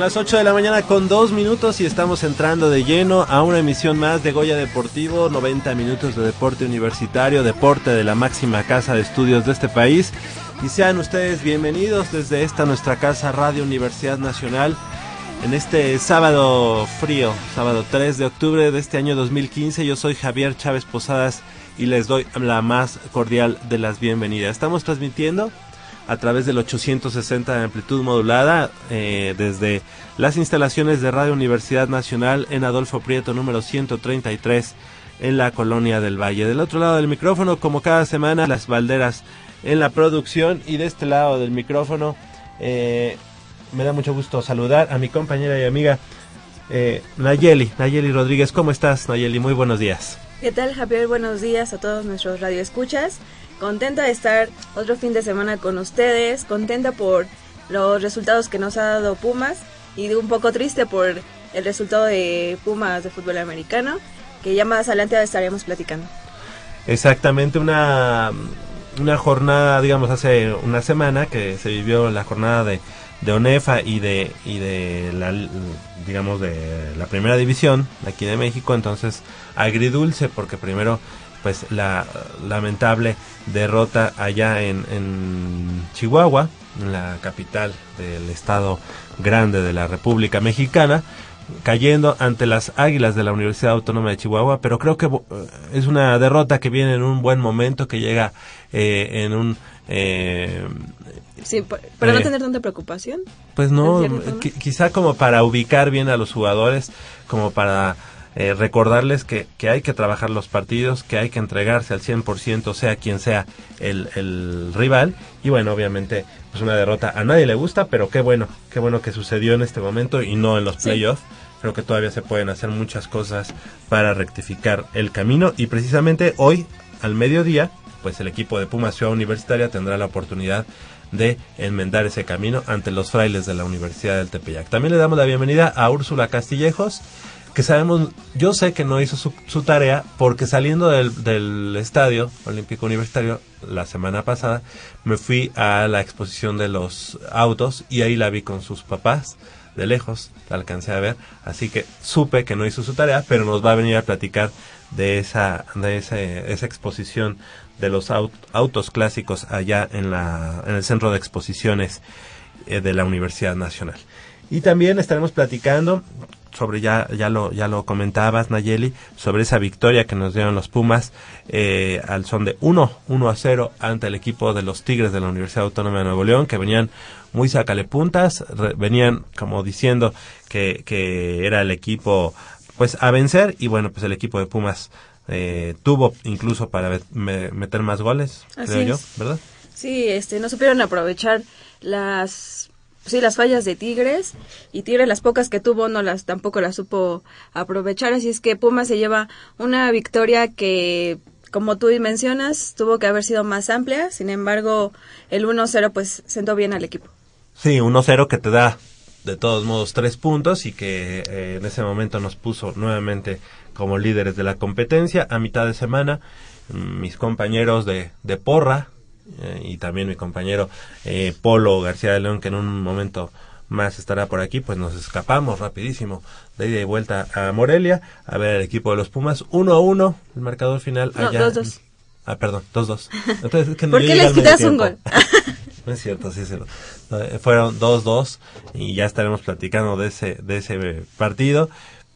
Las 8 de la mañana con 2 minutos y estamos entrando de lleno a una emisión más de Goya Deportivo, 90 minutos de deporte universitario, deporte de la máxima casa de estudios de este país. Y sean ustedes bienvenidos desde esta nuestra casa Radio Universidad Nacional en este sábado frío, sábado 3 de octubre de este año 2015. Yo soy Javier Chávez Posadas y les doy la más cordial de las bienvenidas. Estamos transmitiendo a través del 860 de amplitud modulada eh, desde las instalaciones de Radio Universidad Nacional en Adolfo Prieto número 133 en la colonia del Valle. Del otro lado del micrófono, como cada semana, las balderas en la producción y de este lado del micrófono eh, me da mucho gusto saludar a mi compañera y amiga eh, Nayeli, Nayeli Rodríguez. ¿Cómo estás, Nayeli? Muy buenos días. ¿Qué tal, Javier? Buenos días a todos nuestros radioescuchas. Contenta de estar otro fin de semana con ustedes, contenta por los resultados que nos ha dado Pumas y un poco triste por el resultado de Pumas de fútbol americano, que ya más adelante estaremos platicando. Exactamente, una, una jornada, digamos, hace una semana que se vivió la jornada de, de ONEFA y de, y de la, digamos, de la primera división aquí de México, entonces agridulce porque primero pues la lamentable derrota allá en, en, Chihuahua, en la capital del estado grande de la República Mexicana, cayendo ante las Águilas de la Universidad Autónoma de Chihuahua, pero creo que eh, es una derrota que viene en un buen momento, que llega eh, en un... Eh, sí, para no tener tanta preocupación. Pues no, quizá como para ubicar bien a los jugadores, como para eh, recordarles que, que, hay que trabajar los partidos, que hay que entregarse al 100%, sea quien sea el, el rival. Y bueno, obviamente, pues una derrota a nadie le gusta, pero qué bueno, qué bueno que sucedió en este momento y no en los playoffs. Creo que todavía se pueden hacer muchas cosas para rectificar el camino. Y precisamente hoy, al mediodía, pues el equipo de Puma Ciudad Universitaria tendrá la oportunidad de enmendar ese camino ante los frailes de la Universidad del Tepeyac. También le damos la bienvenida a Úrsula Castillejos, que sabemos, yo sé que no hizo su, tarea porque saliendo del, estadio olímpico universitario la semana pasada me fui a la exposición de los autos y ahí la vi con sus papás de lejos, la alcancé a ver, así que supe que no hizo su tarea, pero nos va a venir a platicar de esa, de ese, esa exposición de los autos clásicos allá en, la, en el centro de exposiciones eh, de la Universidad Nacional. Y también estaremos platicando sobre ya ya lo ya lo comentabas Nayeli sobre esa victoria que nos dieron los Pumas eh, al son de 1 1 a 0 ante el equipo de los Tigres de la Universidad Autónoma de Nuevo León que venían muy sacale puntas venían como diciendo que, que era el equipo pues a vencer y bueno pues el equipo de Pumas eh, tuvo incluso para meter más goles creo yo verdad sí este no supieron aprovechar las sí las fallas de Tigres y Tigres las pocas que tuvo no las tampoco las supo aprovechar así es que Pumas se lleva una victoria que como tú mencionas tuvo que haber sido más amplia sin embargo el 1-0 pues sentó bien al equipo. Sí 1-0 que te da de todos modos tres puntos y que eh, en ese momento nos puso nuevamente como líderes de la competencia. A mitad de semana mis compañeros de, de porra eh, y también mi compañero eh, Polo García de León, que en un momento más estará por aquí, pues nos escapamos rapidísimo de ida y vuelta a Morelia a ver el equipo de los Pumas. Uno a uno, el marcador final no, allá. Dos, dos. Ah, perdón, dos dos. Entonces, que ¿Por qué les quitas un gol? no es cierto, sí, sí. Eh, fueron dos dos y ya estaremos platicando de ese, de ese partido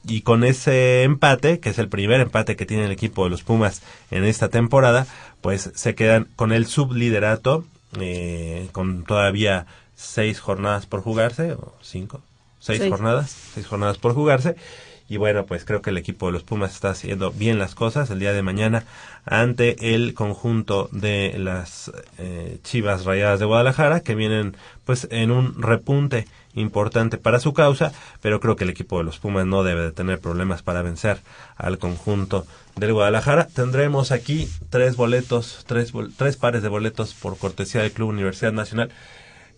y con ese empate, que es el primer empate que tiene el equipo de los Pumas en esta temporada, pues se quedan con el subliderato, eh, con todavía seis jornadas por jugarse, o cinco, seis, jornadas, seis jornadas por jugarse. Y bueno, pues creo que el equipo de los Pumas está haciendo bien las cosas el día de mañana ante el conjunto de las eh, Chivas Rayadas de Guadalajara, que vienen pues en un repunte importante para su causa, pero creo que el equipo de los Pumas no debe de tener problemas para vencer al conjunto del Guadalajara. Tendremos aquí tres boletos, tres, tres pares de boletos por cortesía del Club Universidad Nacional.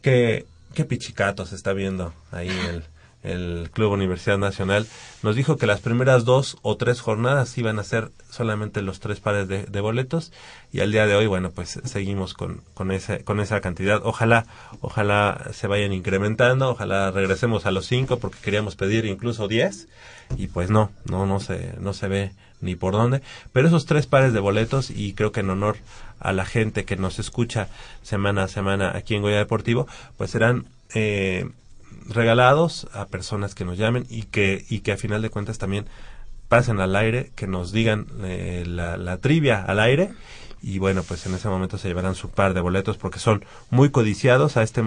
Que, qué pichicatos está viendo ahí el, el Club Universidad Nacional, nos dijo que las primeras dos o tres jornadas iban a ser solamente los tres pares de, boletos y al día de hoy, bueno, pues seguimos con, con, ese, con esa cantidad. Ojalá, ojalá se vayan incrementando, ojalá regresemos a los cinco porque queríamos pedir incluso diez y pues no, no, no se, no se ve ni por dónde. Pero esos tres pares de boletos y creo que en honor a la gente que nos escucha semana a semana aquí en Goya Deportivo, pues serán eh, regalados a personas que nos llamen y que, y que a final de cuentas también pasen al aire, que nos digan eh, la, la, trivia al aire y bueno, pues en ese momento se llevarán su par de boletos porque son muy codiciados a este,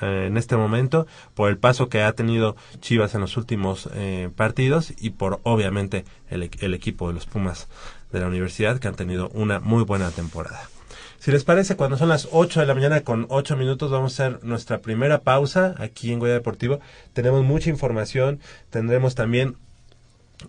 en este momento por el paso que ha tenido Chivas en los últimos eh, partidos y por obviamente el, el equipo de los Pumas de la universidad que han tenido una muy buena temporada. Si les parece, cuando son las 8 de la mañana con 8 minutos vamos a hacer nuestra primera pausa aquí en Goya Deportivo. Tenemos mucha información, tendremos también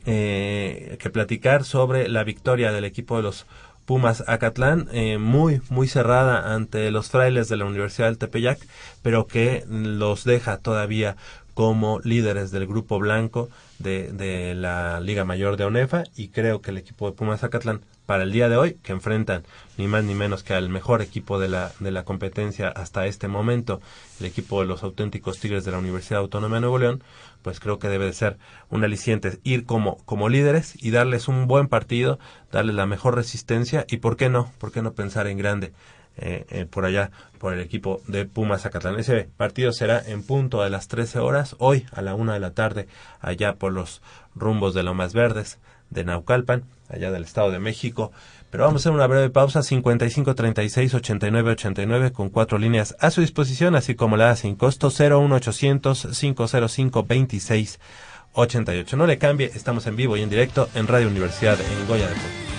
eh, que platicar sobre la victoria del equipo de los Pumas Acatlán, eh, muy, muy cerrada ante los frailes de la Universidad del Tepeyac, pero que los deja todavía como líderes del grupo blanco de, de la Liga Mayor de ONEFA y creo que el equipo de Pumas Acatlán para el día de hoy, que enfrentan ni más ni menos que al mejor equipo de la, de la competencia hasta este momento, el equipo de los auténticos Tigres de la Universidad Autónoma de Nuevo León, pues creo que debe de ser un aliciente ir como, como líderes y darles un buen partido, darles la mejor resistencia y por qué no, por qué no pensar en grande. Eh, eh, por allá, por el equipo de Pumas Zacatlán. Ese partido será en punto a las 13 horas, hoy a la una de la tarde, allá por los rumbos de Lomas Verdes de Naucalpan allá del Estado de México. Pero vamos a hacer una breve pausa, 55 36 89 89 con cuatro líneas a su disposición, así como la sin costo 01800 505 26 88. No le cambie, estamos en vivo y en directo en Radio Universidad en Goya de Puebla.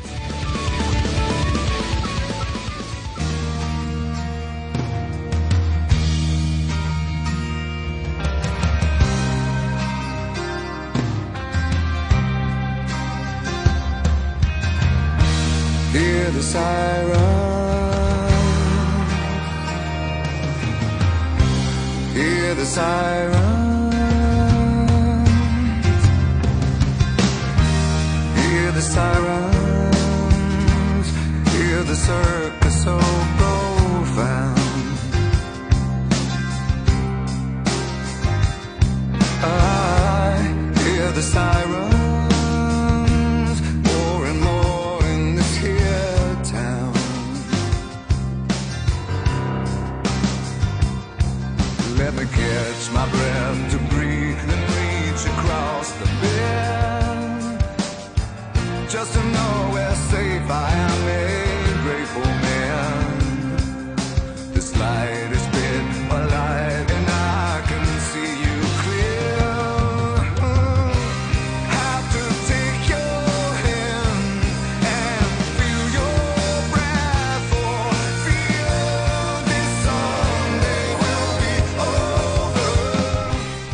Hear the siren. Hear the siren. Hear the sirens. Hear the circus so profound. I hear the sirens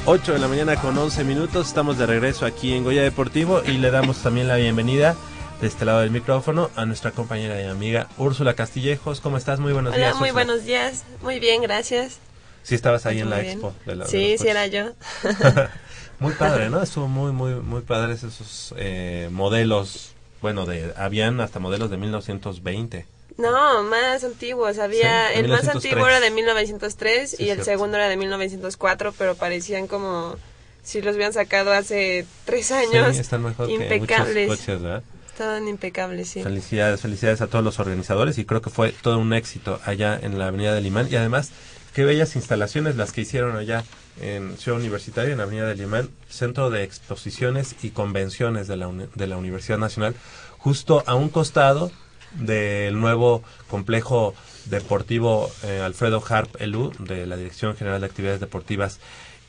8 de la mañana con 11 minutos, estamos de regreso aquí en Goya Deportivo y le damos también la bienvenida de este lado del micrófono a nuestra compañera y amiga Úrsula Castillejos. ¿Cómo estás? Muy buenos Hola, días. muy Úrsula. buenos días. Muy bien, gracias. Sí, estabas ahí en Muy la bien. expo. De la, Sí, sí era yo. muy padre, ¿no? Estuvo muy, muy, muy padres esos eh, modelos. Bueno, de habían hasta modelos de 1920. No, más antiguos. Había Sí, el más 1903. antiguo era de 1903 Sí, y el cierto. segundo era de 1904, pero parecían como si los hubieran sacado hace tres años. Sí, están mejor que impecables. muchos coches, ¿verdad? Estaban impecables, sí. Felicidades, felicidades a todos los organizadores y creo que fue todo un éxito allá en la Avenida del Imán y además qué bellas instalaciones las que hicieron allá en Ciudad Universitaria, en la Avenida del Imán, Centro de Exposiciones y Convenciones de la, de la Universidad Nacional, justo a un costado del nuevo complejo deportivo eh, Alfredo Harp Elú de la Dirección General de Actividades Deportivas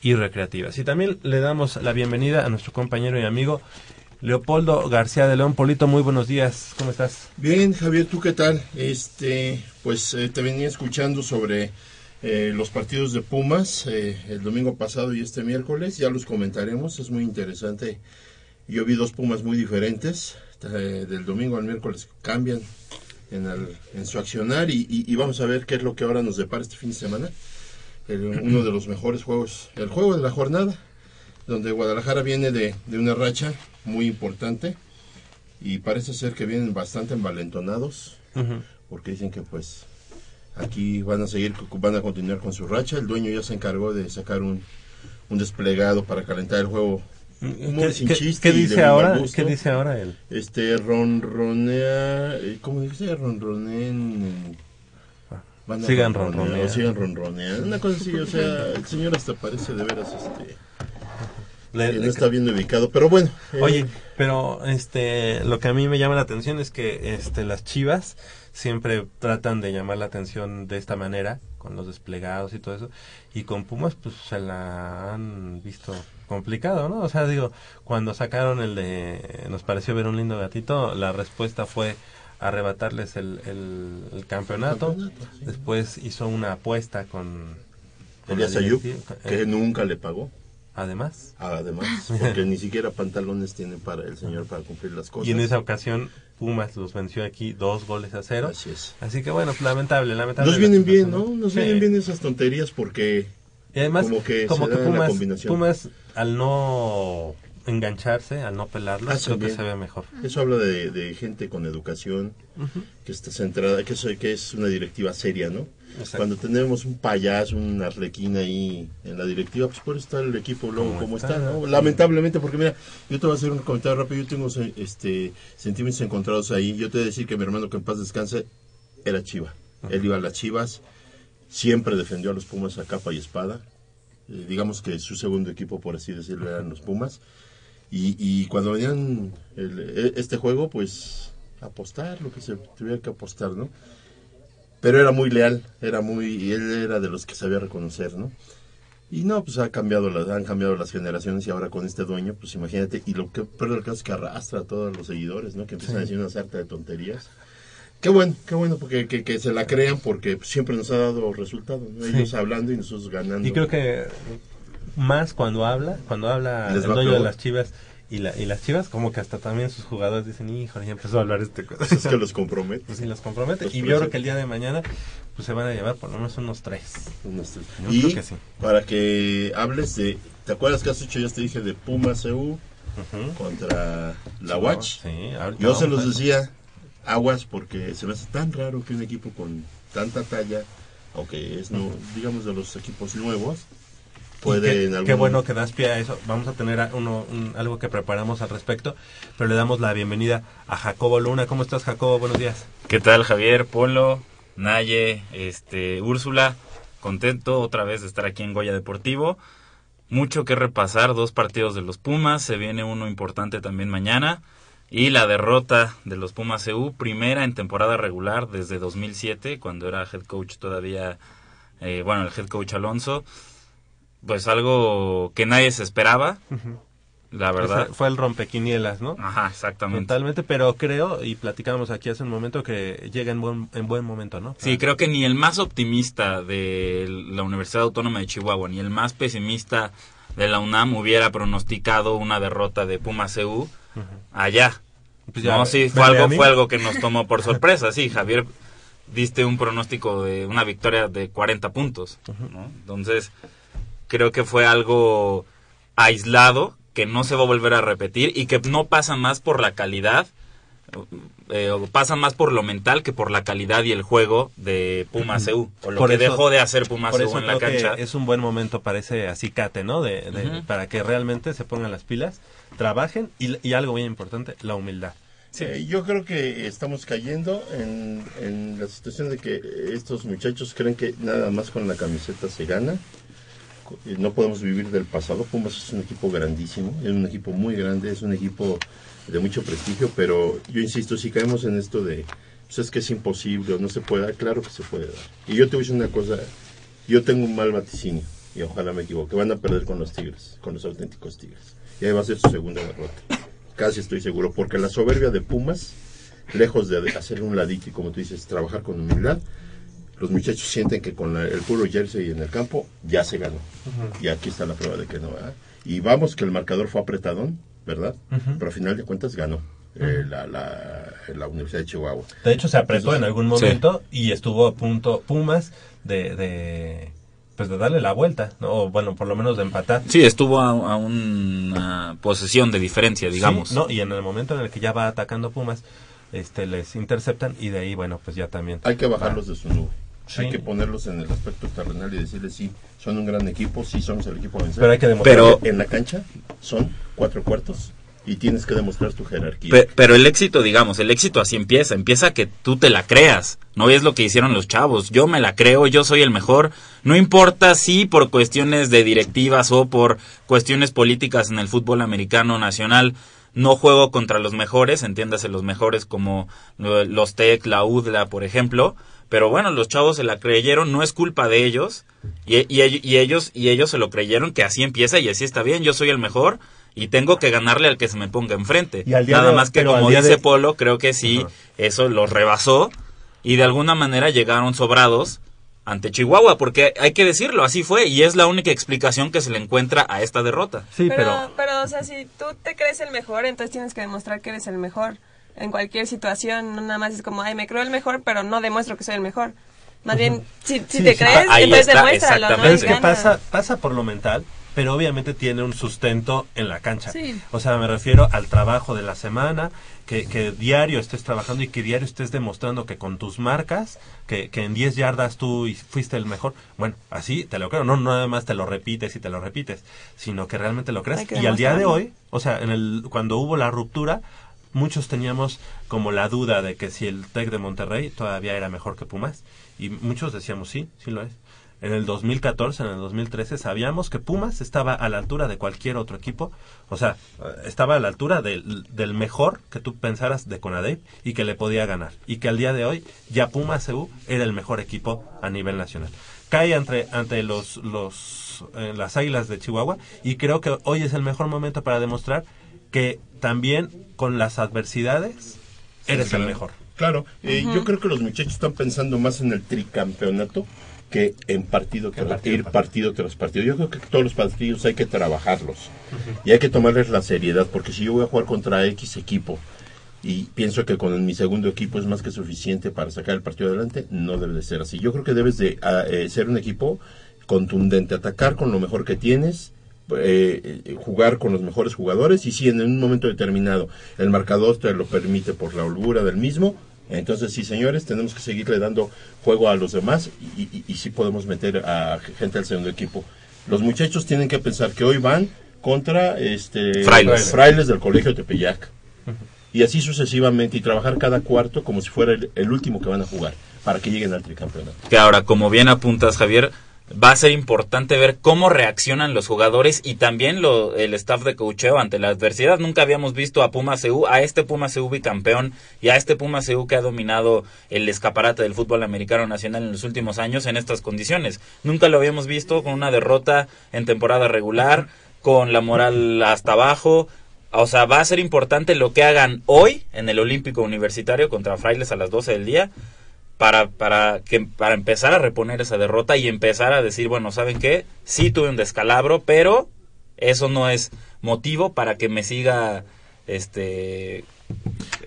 y Recreativas. Y también le damos la bienvenida a nuestro compañero y amigo Leopoldo García de León. Polito, muy buenos días. ¿Cómo estás? Bien, Javier, ¿tú qué tal? Este, pues eh, te venía escuchando sobre eh, los partidos de Pumas el domingo pasado y este miércoles. Ya los comentaremos, es muy interesante. Yo vi dos Pumas muy diferentes. Eh, del domingo al miércoles cambian en, el- en su accionar y, y- y vamos a ver qué es lo que ahora nos depara este fin de semana. El- uno de los mejores juegos, el juego de la jornada, donde Guadalajara viene de, de una racha muy importante y parece ser que vienen bastante envalentonados porque dicen que pues aquí van a seguir van a continuar con su racha el dueño ya se encargó de sacar un, un desplegado para calentar el juego ¿Qué, sin chiste dice ahora? ¿Qué dice ahora él? este ronronea eh, cómo dice ronronen Van a Sigan ronroneando. sigan ronroneando una cosa así o sea el señor hasta parece de veras este Le- que le- no está bien ubicado pero bueno eh, Oye, pero este, lo que a mí me llama la atención es que este, las Chivas siempre tratan de llamar la atención de esta manera, con los desplegados y todo eso, y con Pumas pues se la han visto complicado, ¿no? O sea, digo, cuando sacaron el de nos pareció ver un lindo gatito, la respuesta fue arrebatarles el, el, el campeonato, campeonato, sí. después hizo una apuesta con, con Elías Ayub, que eh, nunca le pagó además Además, porque ni siquiera pantalones tiene para el señor para cumplir las cosas. Y en esa ocasión Pumas los venció aquí dos goles a cero. Así es. Así que bueno, pues, lamentable, lamentable. Nos vienen bien, ¿no? Nos Sí. vienen bien esas tonterías porque Y además, como que como que Pumas. Pumas, al no engancharse, al no pelarlo, Hacen creo que se ve mejor. eso habla de, de gente con educación, que está centrada, que, es una directiva seria, ¿no? Exacto. Cuando tenemos un payaso, un arlequín ahí en la directiva, pues por eso está el equipo luego Como está, está, ¿no? Lamentablemente, porque mira, yo te voy a hacer un comentario rápido, yo tengo este sentimientos encontrados ahí. Yo te voy a decir que mi hermano que en paz descanse era chiva. Él iba a las chivas, siempre defendió a los Pumas a capa y espada. Eh, digamos que su segundo equipo, por así decirlo, eran los Pumas. Y, y cuando venían el- e- este juego, pues apostar, lo que se tuviera que apostar, ¿no? Pero era muy leal, era muy, y él era de los que sabía reconocer, ¿no? Y no, pues ha cambiado las, han cambiado las generaciones y ahora con este dueño, pues imagínate, y lo que peor del caso es que arrastra a todos los seguidores, ¿no? Que empiezan a decir una sarta de tonterías. Qué bueno, qué bueno, porque que, que se la crean porque siempre nos ha dado resultados, ¿no? Sí. Ellos hablando y nosotros ganando. Y creo que más cuando habla, cuando habla el dueño de las chivas y, la, y las chivas, como que hasta también sus jugadores dicen, hijo, ya empezó a hablar este cosa. Es que los compromete. Pues sí, los compromete. Los y yo creo que el día de mañana pues se van a llevar por lo menos unos tres. Unos tres. Yo y creo que sí. para que hables de, ¿te acuerdas que hace ocho días te dije de Pumas EU Ujú. contra la Sí, Watch? Sí, ahorita Yo se los decía, aguas, porque se me hace tan raro que un equipo con tanta talla, aunque es, no, digamos, de los equipos nuevos, puede qué, en algún qué bueno que das pie a eso. Vamos a tener a- uno, un- algo que preparamos al respecto, pero le damos la bienvenida a Jacobo Luna. ¿Cómo estás, Jacobo? Buenos días. ¿Qué tal Javier, Polo, Naye, este, Úrsula? Contento otra vez de estar aquí en Goya Deportivo. Mucho que repasar, dos partidos de los Pumas, se viene uno importante también mañana. Y la derrota de los Pumas EU, primera en temporada regular desde 2007, cuando era head coach todavía, eh, bueno, el head coach Alonso. Pues algo que nadie se esperaba, la verdad. Ese fue el rompequinielas, ¿no? Ajá, exactamente. Totalmente, pero creo, y platicábamos aquí hace un momento, que llega en buen, en buen momento, ¿no? Sí, creo que ni el más optimista de la Universidad Autónoma de Chihuahua, ni el más pesimista de la UNAM hubiera pronosticado una derrota de Pumas EU allá. Pues ya, no, sí, fue algo, fue algo que nos tomó por sorpresa. Sí, Javier, diste un pronóstico de una victoria de 40 puntos. ¿no? Entonces, creo que fue algo aislado, que no se va a volver a repetir y que no pasa más por la calidad, eh, o pasa más por lo mental que por la calidad y el juego de Pumas EU, o lo Por que eso- dejó de hacer EU eso en la creo que cancha. es un buen momento para ese acicate, ¿no? De, de- Ujú. Para que realmente se pongan las pilas, trabajen y, y algo bien importante, la humildad. Eh, yo creo que estamos cayendo en, en la situación de que estos muchachos creen que nada más con la camiseta se gana. Eh, No podemos vivir del pasado. Pumas es un equipo grandísimo, es un equipo muy grande, es un equipo de mucho prestigio, pero yo insisto, si caemos en esto de, pues es que es imposible o no se puede dar, claro que se puede dar. Y yo te voy a decir una cosa, yo tengo un mal vaticinio, y ojalá me equivoque, van a perder con los Tigres, con los auténticos Tigres. Y ahí va a ser su segunda derrota. Casi estoy seguro, porque la soberbia de Pumas, lejos de hacer un ladito y como tú dices, trabajar con humildad, los muchachos sienten que con la- el puro jersey en el campo ya se ganó. Y aquí está la prueba de que no. ¿verdad? Y vamos que el marcador fue apretadón, ¿verdad? Pero a final de cuentas ganó eh, la, la, la Universidad de Chihuahua. De hecho, se apretó Entonces, en algún sí. momento y estuvo a punto Pumas de, de, pues de darle la vuelta, ¿no? O, bueno, por lo menos de empatar. Sí, estuvo a, a una posesión de diferencia, digamos. Sí, no, y en el momento en el que ya va atacando Pumas, este les interceptan y de ahí, bueno, pues ya también. Hay que bajarlos de su nube. Sí. Hay que ponerlos en el aspecto terrenal y decirles, sí, son un gran equipo, sí somos el equipo a vencer. Pero hay que demostrar Pero- en la cancha son cuatro cuartos y tienes que demostrar tu jerarquía. Pe- pero el éxito, digamos, el éxito así empieza. Empieza que tú te la creas. No es lo que hicieron los chavos. Yo me la creo, yo soy el mejor. No importa si por cuestiones de directivas o por cuestiones políticas en el fútbol americano nacional no juego contra los mejores, entiéndase los mejores como eh, los TEC, la UDLA, por ejemplo. Pero bueno, los chavos se la creyeron, no es culpa de ellos. Y, y, y ellos, y ellos se lo creyeron que así empieza y así está bien. Yo soy el mejor y tengo que ganarle al que se me ponga enfrente. Y al día Nada de- más que como dice de- Polo, creo que sí, Ajá. eso los rebasó y de alguna manera llegaron sobrados ante Chihuahua, porque hay que decirlo, así fue y es la única explicación que se le encuentra a esta derrota. Sí, pero, pero, pero, o sea, si tú te crees el mejor, entonces tienes que demostrar que eres el mejor. En cualquier situación, no nada más es como, ay, me creo el mejor, pero no demuestro que soy el mejor. Más bien, si, si Sí, te sí. crees, Ahí entonces está, demuéstralo, ¿no? es que pasa, pasa por lo mental, pero obviamente tiene un sustento en la cancha. Sí. O sea, me refiero al trabajo de la semana, que, que diario estés trabajando y que diario estés demostrando que con tus marcas, que, que en 10 yardas tú y- fuiste el mejor. Bueno, así te lo creo, no, no nada más te lo repites y te lo repites, sino que realmente lo crees. Y al día de hoy, o sea, en el, cuando hubo la ruptura, muchos teníamos como la duda de que si el TEC de Monterrey todavía era mejor que Pumas. Y muchos decíamos, sí, sí lo es. en el 2014, en el 2013, sabíamos que Pumas estaba a la altura de cualquier otro equipo, o sea, estaba a la altura del, del mejor que tú pensaras de Conadep y que le podía ganar. Y que al día de hoy ya Pumas CU era el mejor equipo a nivel nacional. Cae ante, ante los, los, eh, las Águilas de Chihuahua y creo que hoy es el mejor momento para demostrar que también con las adversidades eres el mejor. Claro, eh, yo creo que los muchachos están pensando más en el tricampeonato que en partido, tras, partido, ir partido tras partido. Yo creo que todos los partidos hay que trabajarlos y hay que tomarles la seriedad, porque si yo voy a jugar contra X equipo y pienso que con mi segundo equipo es más que suficiente para sacar el partido adelante, no debe de ser así. Yo creo que debes de ah, eh, ser un equipo contundente, atacar con lo mejor que tienes, eh, jugar con los mejores jugadores y si en un momento determinado el marcador te lo permite por la holgura del mismo, entonces sí señores, tenemos que seguirle dando juego a los demás y, y, y sí podemos meter a gente al segundo equipo. Los muchachos tienen que pensar que hoy van contra este Frailes. frailes del colegio Tepeyac y así sucesivamente y trabajar cada cuarto como si fuera el, el último que van a jugar para que lleguen al tricampeonato. Que ahora, como bien apuntas, Javier, va a ser importante ver cómo reaccionan los jugadores y también lo, el staff de coacheo ante la adversidad. Nunca habíamos visto a Puma CU, a este Puma CU bicampeón y a este Puma CU que ha dominado el escaparate del fútbol americano nacional en los últimos años en estas condiciones. Nunca lo habíamos visto con una derrota en temporada regular, con la moral hasta abajo. O sea, va a ser importante lo que hagan hoy en el Olímpico Universitario contra Frailes a las 12 del día para, para, que, para empezar a reponer esa derrota y empezar a decir, bueno, ¿saben qué? Sí tuve un descalabro, pero eso no es motivo para que me siga este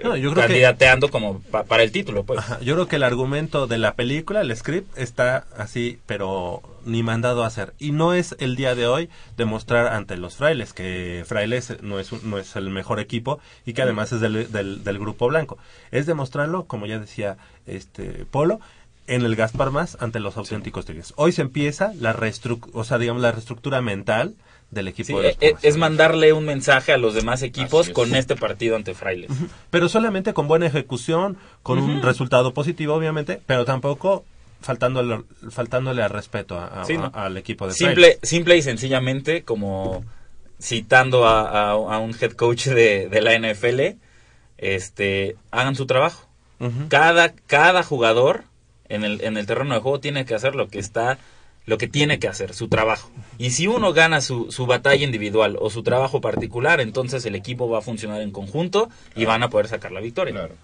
No, yo creo que- candidateando como pa- para el título, pues. Ajá, Yo creo que el argumento de la película, el script, está así, pero ni mandado a hacer. Y no es el día de hoy demostrar ante los frailes que frailes no es, no es el mejor equipo y que además es del, del, del grupo blanco. Es demostrarlo, como ya decía este Polo, en el Gaspar Más ante los auténticos tigres. Hoy se empieza la reestru- o sea, digamos, la reestructura mental del equipo Sí, de los e- Pumas. es mandarle un mensaje a los demás equipos es. con este partido ante Frailes. pero solamente con buena ejecución, con un resultado positivo, obviamente, pero tampoco faltándole, faltándole al respeto a- a- Sí, a- ¿no? al equipo de Simple, Frailes. simple y sencillamente, como citando a, un head coach de, de la NFL, este, hagan su trabajo. Cada, cada jugador en el, en el terreno de juego tiene que hacer lo que está, lo que tiene que hacer, su trabajo. Y si uno gana su, su batalla individual o su trabajo particular, entonces el equipo va a funcionar en conjunto y van a poder sacar la victoria. Claro.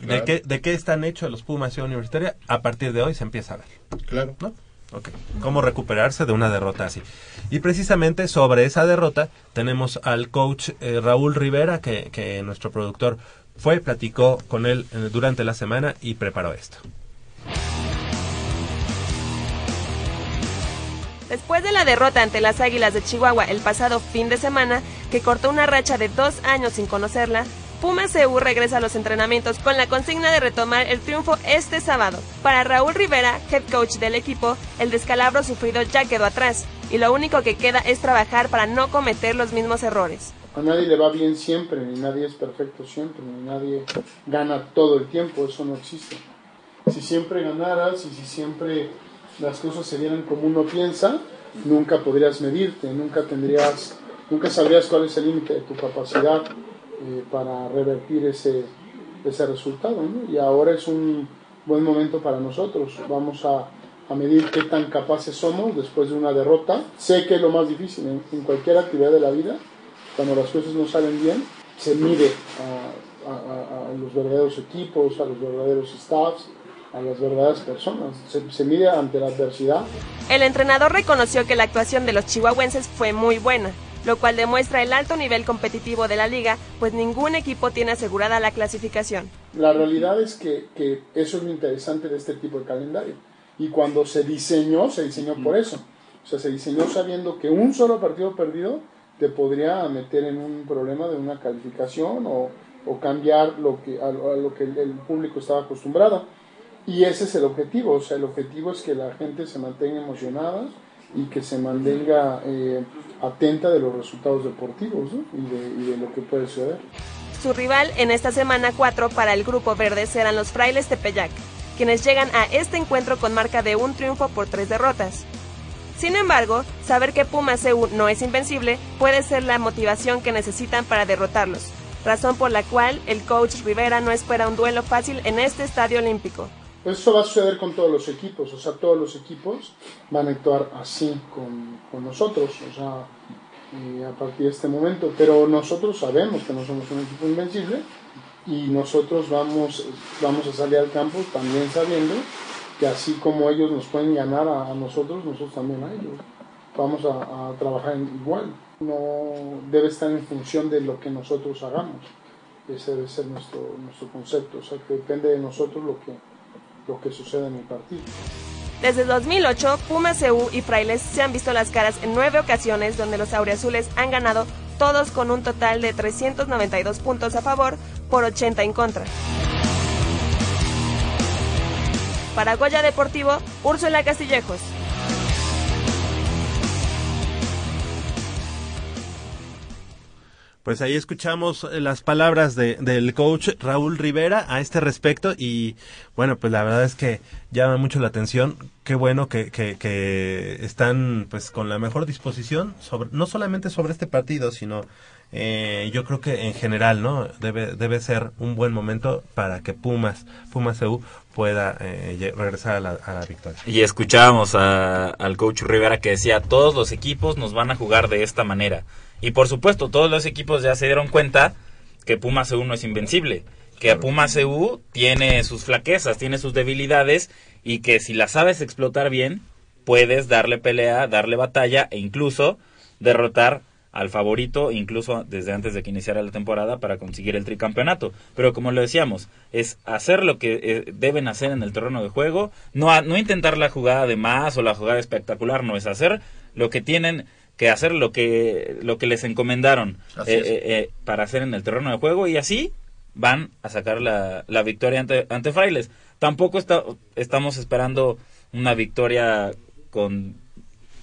¿De, qué, ¿De qué están hechos los Pumas Ciudad Universitaria? A partir de hoy se empieza a ver. claro. ¿no? Ok. ¿Cómo recuperarse de una derrota así? Y precisamente sobre esa derrota tenemos al coach eh, Raúl Rivera, que, que nuestro productor fue, platicó con él eh, durante la semana y preparó esto. Después de la derrota ante las Águilas de Chihuahua el pasado fin de semana, que cortó una racha de dos años sin conocerla, Pumas CU regresa a los entrenamientos con la consigna de retomar el triunfo este sábado. Para Raúl Rivera, head coach del equipo, el descalabro sufrido ya quedó atrás y lo único que queda es trabajar para no cometer los mismos errores. A nadie le va bien siempre, ni nadie es perfecto siempre, ni nadie gana todo el tiempo, eso no existe. Si siempre ganaras y si siempre las cosas se dieran como uno piensa, nunca podrías medirte, nunca tendrías, nunca sabrías cuál es el límite de tu capacidad eh, para revertir ese, ese resultado. Y ahora es un buen momento para nosotros. Vamos a, a medir qué tan capaces somos después de una derrota. Sé que es lo más difícil en, cualquier actividad de la vida, cuando las cosas no salen bien, se mide a- a los verdaderos equipos, a los verdaderos staffs, a las verdaderas personas. Se, se mide ante la adversidad. El entrenador reconoció que la actuación de los chihuahuenses fue muy buena, lo cual demuestra el alto nivel competitivo de la liga, pues ningún equipo tiene asegurada la clasificación. La realidad es que, que eso es lo interesante de este tipo de calendario. Y cuando se diseñó, se diseñó por eso. O sea, se diseñó sabiendo que un solo partido perdido te podría meter en un problema de una calificación o, o cambiar lo que, a, lo- a lo que el, el público estaba acostumbrado. Y ese es el objetivo. O sea, el objetivo es que la gente se mantenga emocionada y que se mantenga eh, atenta de los resultados deportivos ¿no? y, de, y de lo que puede suceder. Su rival en esta semana 4 para el grupo verde serán los Frailes Tepeyac, quienes llegan a este encuentro con marca de un triunfo por tres derrotas. Sin embargo, saber que Pumas CU no es invencible puede ser la motivación que necesitan para derrotarlos, razón por la cual el coach Rivera no espera un duelo fácil en este estadio olímpico. Pues eso va a suceder con todos los equipos, o sea, todos los equipos van a actuar así con, con nosotros, o sea, eh, a partir de este momento, pero nosotros sabemos que no somos un equipo invencible y nosotros vamos, vamos a salir al campo también sabiendo que así como ellos nos pueden ganar a, a nosotros, nosotros también a ellos. Vamos a, a trabajar igual, no debe estar en función de lo que nosotros hagamos. Ese debe ser nuestro, nuestro concepto, o sea, que depende de nosotros lo que, lo que sucede en el partido. Desde 2008, Pumas CU y Frailes se han visto las caras en nueve ocasiones donde los auriazules han ganado todos con un total de 392 puntos a favor por 80 en contra. Para Goya Deportivo, Úrsula Castillejos. Pues ahí escuchamos eh, las palabras de, del coach Raúl Rivera a este respecto y bueno, pues la verdad es que llama mucho la atención. Qué bueno que, que, que están pues con la mejor disposición sobre no solamente sobre este partido, sino eh, yo creo que en general, ¿no? Debe debe ser un buen momento para que Pumas Pumas EU pueda eh, regresar a la, a la victoria. Y escuchábamos al coach Rivera que decía, todos los equipos nos van a jugar de esta manera. Y por supuesto, todos los equipos ya se dieron cuenta que Pumas CU no es invencible, que a Pumas CU tiene sus flaquezas, tiene sus debilidades y que si las sabes explotar bien, puedes darle pelea, darle batalla e incluso derrotar al favorito, incluso desde antes de que iniciara la temporada, para conseguir el tricampeonato. Pero como lo decíamos, es hacer lo que eh, deben hacer en el terreno de juego, no, no intentar la jugada de más o la jugada espectacular, no es hacer lo que tienen que hacer, lo que, lo que les encomendaron eh, eh, eh, para hacer en el terreno de juego y así van a sacar la, la victoria ante, ante Frailes. Tampoco está, estamos esperando una victoria con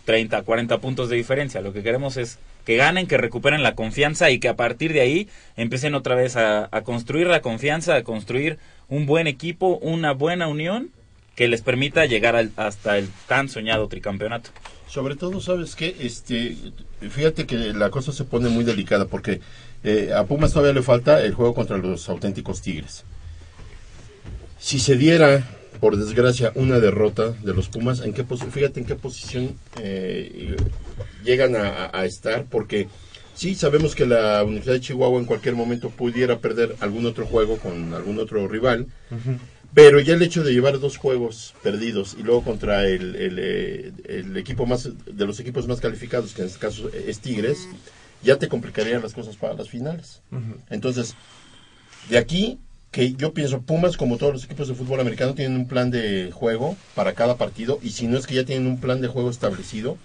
30, 40 puntos de diferencia. Lo que queremos es que ganen, que recuperen la confianza y que a partir de ahí empiecen otra vez a, a construir la confianza, a construir un buen equipo, una buena unión que les permita llegar al- hasta el tan soñado tricampeonato. Sobre todo, ¿sabes qué? Este, fíjate que la cosa se pone muy delicada porque eh, a Pumas todavía le falta el juego contra los auténticos Tigres. Si se diera, por desgracia, una derrota de los Pumas, ¿en qué fíjate en qué posición eh, llegan a estar, porque sí sabemos que la Universidad de Chihuahua en cualquier momento pudiera perder algún otro juego con algún otro rival, pero ya el hecho de llevar dos juegos perdidos y luego contra el, el, eh, el equipo más de los equipos más calificados, que en este caso es Tigres, ya te complicaría las cosas para las finales. Entonces, de aquí que yo pienso Pumas como todos los equipos de fútbol americano tienen un plan de juego para cada partido y si no es que ya tienen un plan de juego establecido,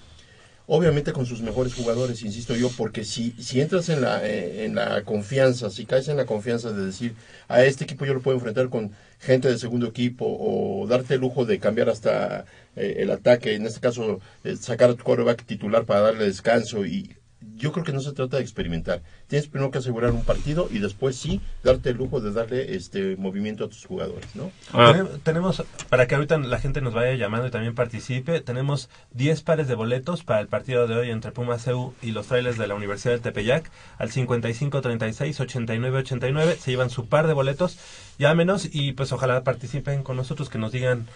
obviamente con sus mejores jugadores, insisto yo, porque si, si entras en la, eh, en la confianza, si caes en la confianza de decir, a este equipo yo lo puedo enfrentar con gente de segundo equipo, o darte el lujo de cambiar hasta eh, el ataque, en este caso, eh, sacar a tu quarterback titular para darle descanso, y yo creo que no se trata de experimentar. Tienes primero que asegurar un partido y después sí darte el lujo de darle este movimiento a tus jugadores, ¿no? Tenem- Tenemos, para que ahorita la gente nos vaya llamando y también participe, tenemos 10 pares de boletos para el partido de hoy entre Pumas CU y los frailes de la Universidad del Tepeyac al 5536-8989. Se llevan su par de boletos, llámenos y pues ojalá participen con nosotros, que nos digan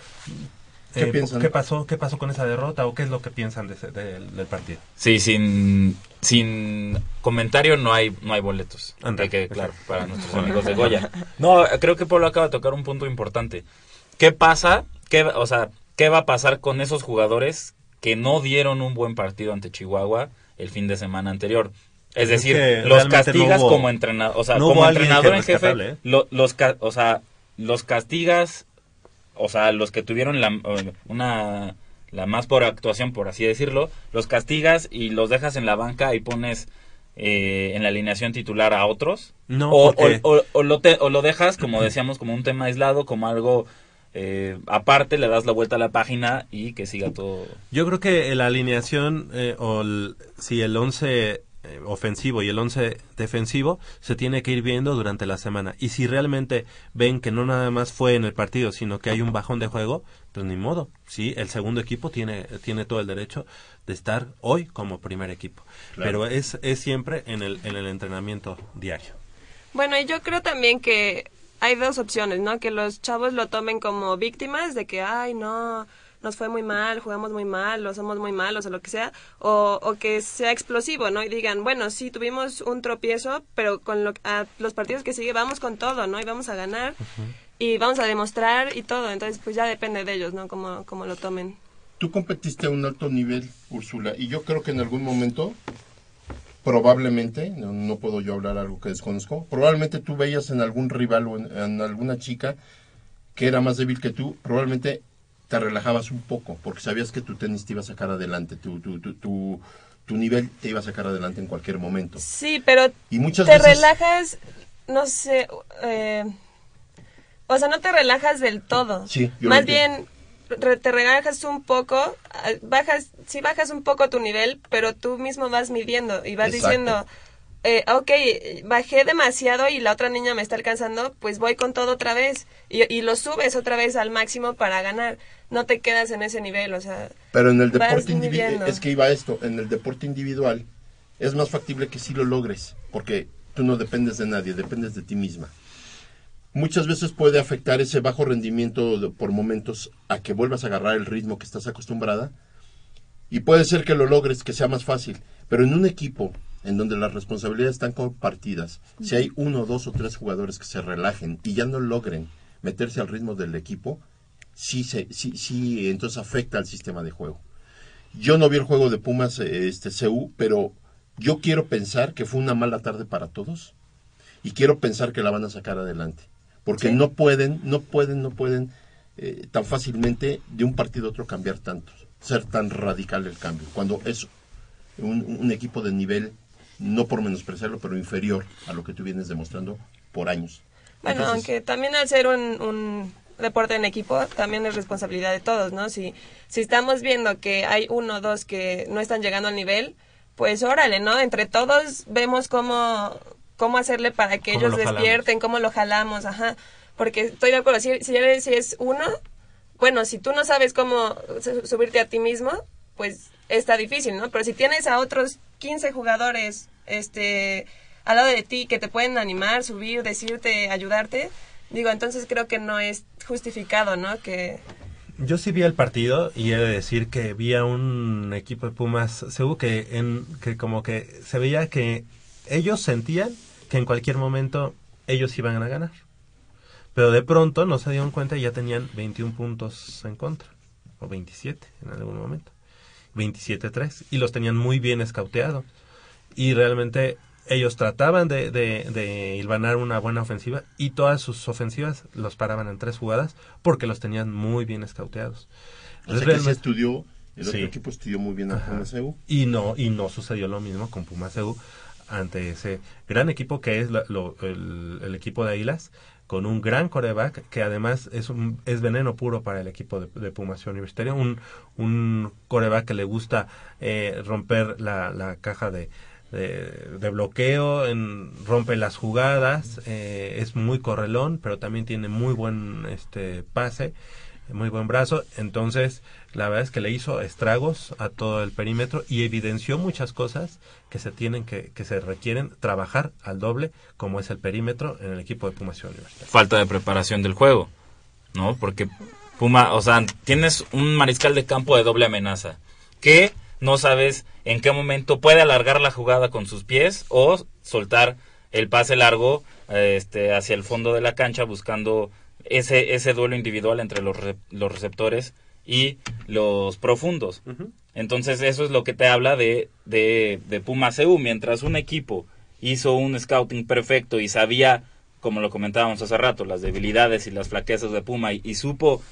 ¿Qué eh, piensan? qué pasó, qué pasó con esa derrota o qué es lo que piensan de ese- del- del partido. Sí, sin, sin comentario no hay, no hay boletos. Hay que, claro, para nuestros amigos de Goya. No, creo que Pablo acaba de tocar un punto importante. ¿Qué pasa? ¿Qué, o sea, ¿qué va a pasar con esos jugadores que no dieron un buen partido ante Chihuahua el fin de semana anterior? Es Es decir, que los no castigas hubo- como entrenador, o sea, no como entrenador en jefe, ¿eh? lo- los, o sea, los castigas, o sea, los que tuvieron la, una, la más por actuación, por así decirlo, los castigas y los dejas en la banca y pones eh, en la alineación titular a otros. No, o, porque- o- o- o lo te- o lo dejas, como decíamos, como un tema aislado, como algo eh, aparte, le das la vuelta a la página y que siga todo. Yo creo que la alineación, eh, o el- si el 11 eh, ofensivo y el 11 defensivo se tiene que ir viendo durante la semana. Y si realmente ven que no nada más fue en el partido, sino que hay un bajón de juego, pues ni modo. Sí, el segundo equipo tiene, tiene todo el derecho de estar hoy como primer equipo. Claro. Pero es, es siempre en el, en el entrenamiento diario. Bueno, y yo creo también que hay dos opciones, ¿no? Que los chavos lo tomen como víctimas de que, ay, no, nos fue muy mal, jugamos muy mal, o somos muy malos, o lo que sea, o, o que sea explosivo, ¿no? Y digan, bueno, sí, tuvimos un tropiezo, pero con lo, a los partidos que sigue vamos con todo, ¿no? Y vamos a ganar, y vamos a demostrar y todo. Entonces, pues ya depende de ellos, ¿no? Como, como lo tomen. Tú competiste a un alto nivel, Úrsula, y yo creo que en algún momento, probablemente, no, no puedo yo hablar algo que desconozco, probablemente tú veías en algún rival o en, en alguna chica que era más débil que tú, probablemente te relajabas un poco, porque sabías que tu tenis te iba a sacar adelante, tu, tu, tu, tu, tu nivel te iba a sacar adelante en cualquier momento. Sí, pero Y muchas te veces- relajas, no sé, eh, o sea, no te relajas del todo. Sí, yo Más bien re- te relajas un poco, ah, bajas, sí bajas un poco tu nivel, pero tú mismo vas midiendo y vas Exacto. diciendo, eh, ok, bajé demasiado y la otra niña me está alcanzando, pues voy con todo otra vez y, y lo subes otra vez al máximo para ganar. No te quedas en ese nivel, o sea, Pero en el deporte individual, es que iba esto, en el deporte individual es más factible que sí lo logres, porque tú no dependes de nadie, dependes de ti misma. Muchas veces puede afectar ese bajo rendimiento de- por momentos a que vuelvas a agarrar el ritmo que estás acostumbrada y puede ser que lo logres, que sea más fácil, pero en un equipo en donde las responsabilidades están compartidas, si hay uno, dos o tres jugadores que se relajen y ya no logren meterse al ritmo del equipo, sí, se, sí, sí, entonces afecta al sistema de juego. Yo no vi el juego de Pumas este CU, pero yo quiero pensar que fue una mala tarde para todos y quiero pensar que la van a sacar adelante, porque no pueden, no pueden, no pueden eh, tan fácilmente de un partido a otro cambiar tanto, ser tan radical el cambio, cuando es un, un equipo de nivel, no por menospreciarlo, pero inferior a lo que tú vienes demostrando por años. Bueno, Entonces, aunque también al ser un, un deporte en equipo, también es responsabilidad de todos, ¿no? Si, si estamos viendo que hay uno o dos que no están llegando al nivel, pues órale, ¿no? Entre todos vemos cómo, cómo hacerle para que Cómo ellos jalamos. despierten, cómo lo jalamos, ajá. Porque estoy de acuerdo, si, si, si es uno, bueno, si tú no sabes cómo su- subirte a ti mismo, pues está difícil, ¿no? Pero si tienes a otros 15 jugadores, este, al lado de ti que te pueden animar, subir, decirte, ayudarte, digo, entonces creo que no es justificado, ¿no? Que Yo sí vi el partido y he de decir que vi a un equipo de Pumas CU que, en, que como que se veía que ellos sentían que en cualquier momento ellos iban a ganar. Pero de pronto no se dieron cuenta y ya tenían 21 puntos en contra. O 27 en algún momento. 27-3. Y los tenían muy bien escauteados. Y realmente ellos trataban de, de, de hilvanar una buena ofensiva y todas sus ofensivas los paraban en tres jugadas porque los tenían muy bien escauteados. o sea que se Realmente- estudió, el otro equipo estudió muy bien a Ajá. Pumas CU. Y no, y no sucedió lo mismo con Pumas EU ante ese gran equipo que es la- lo- el, el equipo de Águilas, con un gran coreback que además es, un, es veneno puro para el equipo de, de Pumas Universitario, un, un coreback que le gusta eh, romper la, la caja de, de, bloqueo, en, rompe las jugadas, eh, es muy correlón, pero también tiene muy buen este pase, muy buen brazo, entonces la verdad es que le hizo estragos a todo el perímetro y evidenció muchas cosas que se tienen que, que se requieren trabajar al doble, como es el perímetro en el equipo de Pumas Universitario. falta de preparación del juego, ¿no? Porque Puma, o sea, tienes un mariscal de campo de doble amenaza que no sabes en qué momento puede alargar la jugada con sus pies o soltar el pase largo eh, este hacia el fondo de la cancha buscando ese ese duelo individual entre los re- los receptores y los profundos. Entonces eso es lo que te habla de, de, de Puma CU. Mientras un equipo hizo un scouting perfecto y sabía, como lo comentábamos hace rato, las debilidades y las flaquezas de Puma y, y supo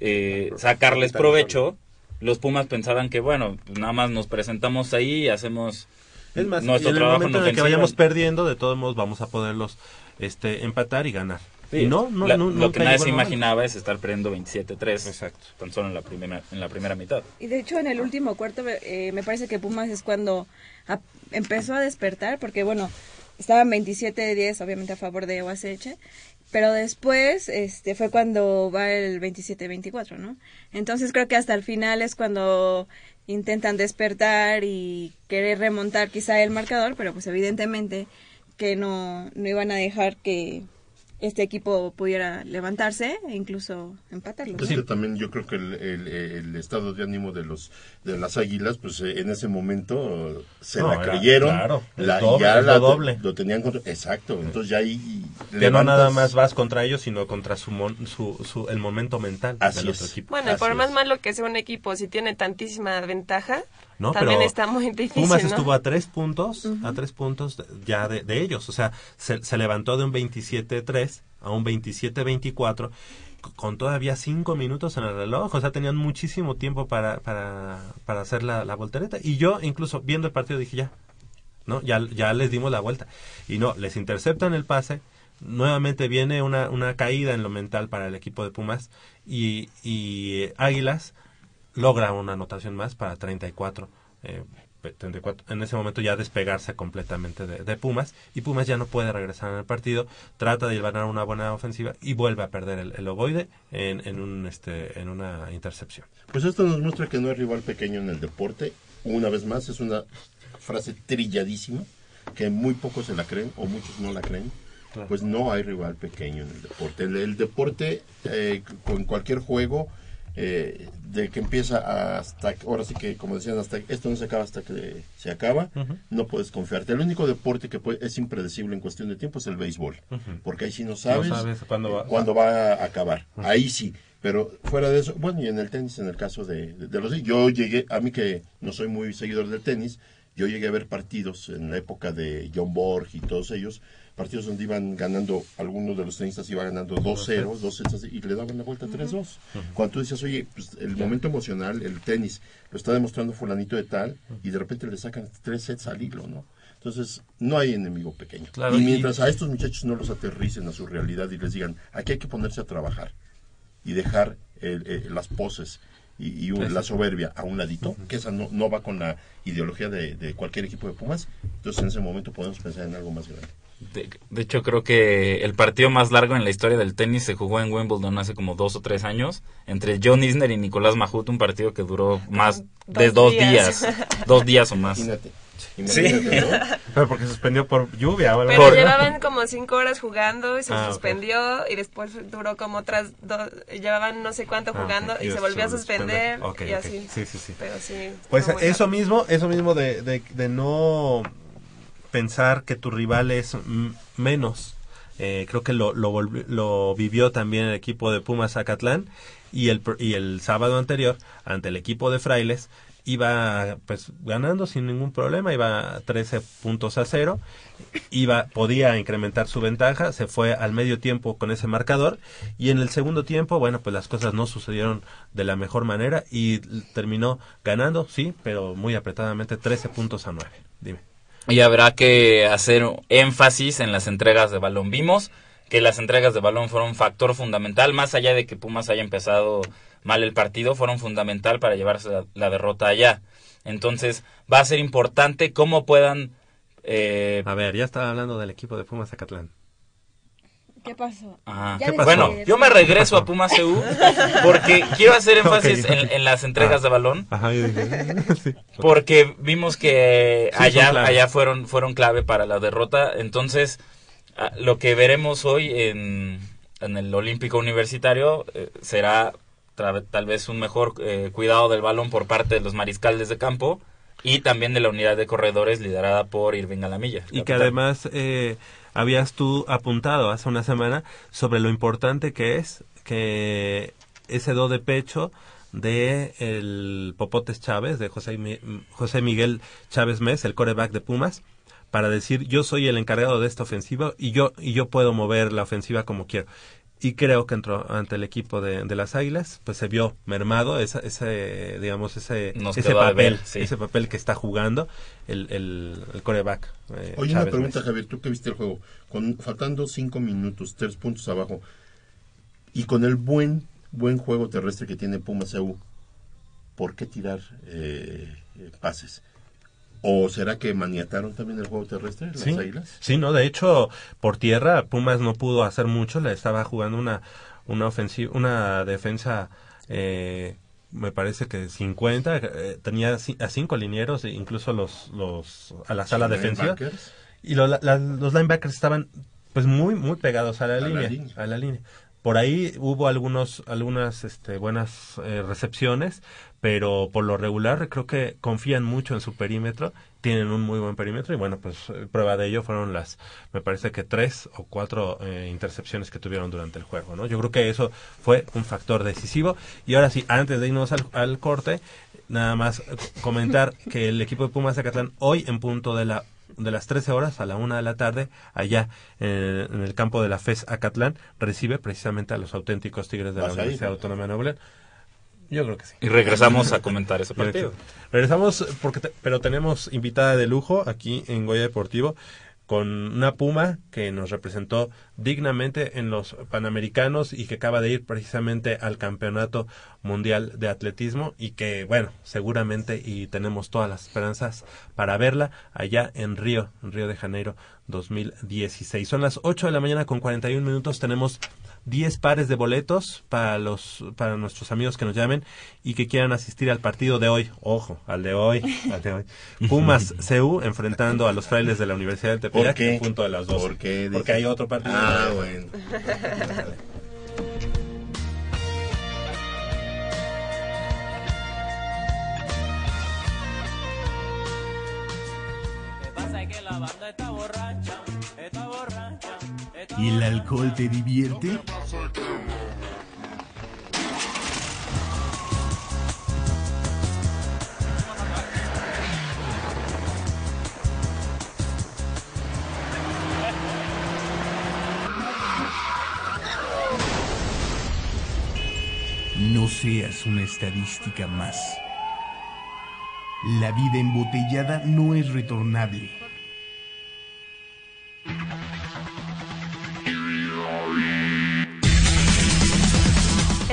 eh, sacarles provecho, los Pumas pensaban que, bueno, pues nada más nos presentamos ahí y hacemos Es más, y nuestro en el trabajo momento en el que vayamos perdiendo, de todos modos vamos a poderlos este, empatar y ganar. Sí, y no, no, la- no- lo que nadie se imaginaba es estar perdiendo 27-3. Exacto. Tan solo en la primera, en la primera mitad. Y de hecho en el último cuarto eh, me parece que Pumas es cuando a- empezó a despertar, porque bueno, estaban 27-10 obviamente a favor de OACH, pero después este fue cuando va el 27-24, ¿no? Entonces creo que hasta el final es cuando intentan despertar y querer remontar quizá el marcador, pero pues evidentemente que no, no iban a dejar que este equipo pudiera levantarse e incluso empatarlo. ¿no? Es que también yo creo que el, el- el estado de ánimo de los de las águilas, pues eh, en ese momento eh, se No, la era- creyeron, claro, la, doble, ya la- lo doble. lo tenían contra- exacto, entonces ya ahí Ya no nada más vas contra ellos, sino contra su, mon- su, su- el momento mental Así del otro es. equipo. Bueno, Así por más malo que sea un equipo, si tiene tantísima ventaja, No, también pero está muy difícil, Pumas ¿no? estuvo a tres puntos, a tres puntos ya de, de ellos. O sea, se, se levantó de un 27-3 a un 27-24 c- con todavía cinco minutos en el reloj. O sea, tenían muchísimo tiempo para, para, para hacer la, la voltereta. Y yo, incluso viendo el partido, dije ya, ¿no? Ya, ya les dimos la vuelta. Y no, les interceptan el pase. Nuevamente viene una, una caída en lo mental para el equipo de Pumas. Y, y eh, Águilas logra una anotación más para 34. eh, 34. En ese momento ya despegarse completamente de, de Pumas. Y Pumas ya no puede regresar en el partido. Trata de llevar una buena ofensiva y vuelve a perder el, el ovoide en, en, un, este, en una intercepción. Pues esto nos muestra que no hay rival pequeño en el deporte. Una vez más, es una frase trilladísima que muy pocos se la creen o muchos no la creen. Claro. Pues no hay rival pequeño en el deporte. El, el deporte, eh, con cualquier juego, eh, de que empieza hasta, ahora sí que, como decían, hasta esto no se acaba hasta que se acaba, no puedes confiarte. El único deporte que puede- es impredecible en cuestión de tiempo es el béisbol, porque ahí sí no sabes, sabes cuándo va- cuándo va a acabar. Ahí sí. Pero fuera de eso, bueno, y en el tenis, en el caso de, de- de los... Yo llegué, a mí que no soy muy seguidor del tenis, yo llegué a ver partidos en la época de John Borg y todos ellos, partidos donde iban ganando, algunos de los tenistas iban ganando 2-0, 2 sets así, y le daban la vuelta 3-2. Cuando tú dices, oye, pues, el momento emocional, el tenis, lo está demostrando fulanito de tal, y de repente le sacan 3 sets al hilo, ¿no? Entonces, no hay enemigo pequeño. Claro, y y- mientras a estos muchachos no los aterricen a su realidad y les digan, aquí hay que ponerse a trabajar y dejar el- el- las poses y, y un- Eso. la soberbia a un ladito, que esa no, no va con la ideología de, de cualquier equipo de Pumas, entonces en ese momento podemos pensar en algo más grande. De, de hecho, creo que el partido más largo en la historia del tenis se jugó en Wimbledon hace como dos o tres años entre John Isner y Nicolás Mahut, un partido que duró más de Dos dos días. días. dos días o más. Imagínate. Sí. Imagínate, ¿no? Pero porque suspendió por lluvia. o algo Pero llevaban como cinco horas jugando y se Ah, suspendió y después duró como otras dos, llevaban no sé cuánto Ah, jugando y, se volvió a suspender y así. Sí, sí, sí. Pero sí. Pues eso mismo, eso mismo de, de, de no pensar que tu rival es menos. Eh, creo que lo, lo, lo vivió también el equipo de Pumas Zacatlán y el, y el sábado anterior ante el equipo de Frailes iba pues ganando sin ningún problema, iba 13 puntos a cero, iba, podía incrementar su ventaja, se fue al medio tiempo con ese marcador y en el segundo tiempo, bueno, pues las cosas no sucedieron de la mejor manera y terminó ganando, sí, pero muy apretadamente 13 puntos a 9. Dime. Y habrá que hacer énfasis en las entregas de balón. Vimos que las entregas de balón fueron un factor fundamental, más allá de que Pumas haya empezado mal el partido, fueron fundamental para llevarse la, derrota allá. Entonces va a ser importante cómo puedan... eh, A ver, ya estaba hablando del equipo de Pumas Zacatlán. ¿Qué pasó? Ajá. Ya ¿Qué les pasó? Bueno, yo me regreso a Pumas CU porque quiero hacer énfasis. En, en las entregas Ah. de balón Ajá, yo dije, sí. porque vimos que Sí, allá allá fueron fueron clave para la derrota entonces ah, lo que veremos hoy en, en el olímpico universitario eh, será tra- tal vez un mejor eh, cuidado del balón por parte de los mariscales de campo y también de la unidad de corredores liderada por Irving Alamilla Y que además eh, habías tú apuntado hace una semana sobre lo importante que es que ese do de pecho de el Popotes Chávez, de José, José Miguel Chávez Mes, el coreback de Pumas, para decir yo soy el encargado de esta ofensiva y yo, y yo puedo mover la ofensiva como quiero. Y creo que entró ante el equipo de, de las Águilas, pues se vio mermado esa, ese, digamos, ese, Nos ese papel, sí. ese papel que está jugando el, el, el coreback. eh, Oye, una pregunta. Javier, tú que viste el juego, con, faltando cinco minutos, tres puntos abajo, y con el buen, buen juego terrestre que tiene Pumas EU, ¿por qué tirar eh, eh, pases? ¿O será que maniataron también el juego terrestre, las Sí, Águilas? sí, no, de hecho, por tierra Pumas no pudo hacer mucho, le estaba jugando una una ofensiva, una defensa eh, me parece que 50, eh, tenía a cinco linieros, e incluso los los a la sala defensiva. Y lo- la- la- los linebackers estaban pues muy muy pegados a la, A la línea, línea. a la línea. Por ahí hubo algunos algunas este, buenas eh, recepciones, pero por lo regular creo que confían mucho en su perímetro, tienen un muy buen perímetro y bueno, pues eh, prueba de ello fueron las, me parece que tres o cuatro eh, intercepciones que tuvieron durante el juego, ¿no? Yo creo que eso fue un factor decisivo y ahora sí, antes de irnos al, corte, nada más comentar que el equipo de Pumas de Acatlán hoy en punto de la de las 13 horas a la una de la tarde, allá eh, en el campo de la FES Acatlán, recibe precisamente a los auténticos Tigres de la. Universidad Autónoma de Nuevo León. Yo creo que sí. Y regresamos a comentar ese partido. Regresamos, porque te- pero tenemos invitada de lujo aquí en Goya Deportivo con una puma que nos representó dignamente en los Panamericanos y que acaba de ir precisamente al Campeonato Mundial de Atletismo y que, bueno, seguramente y tenemos todas las esperanzas para verla allá en Río, en Río de Janeiro 2016. Son las 8 de la mañana con 41 minutos, tenemos 10 pares de boletos para los para nuestros amigos que nos llamen y que quieran asistir al partido de hoy. Ojo, al de hoy, al de hoy. Pumas CU enfrentando a los frailes de la Universidad de ¿Por Tepeyac en punto de las 12. ¿Por qué? Porque hay otro partido. Ah, bueno. ¿Y el alcohol te divierte? No seas una estadística más. La vida embotellada no es retornable.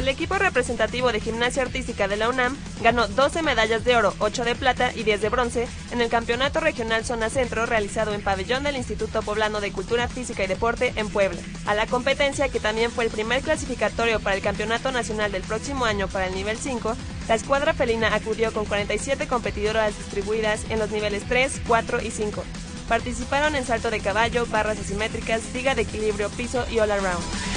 El equipo representativo de gimnasia artística de la UNAM ganó 12 medallas de oro, 8 de plata y 10 de bronce en el Campeonato Regional Zona Centro realizado en pabellón del Instituto Poblano de Cultura Física y Deporte en Puebla. A la competencia, que también fue el primer clasificatorio para el Campeonato Nacional del próximo año para el nivel 5, la escuadra felina acudió con 47 competidoras distribuidas en los niveles 3, 4 y 5. Participaron en salto de caballo, barras asimétricas, liga de equilibrio, piso y all around.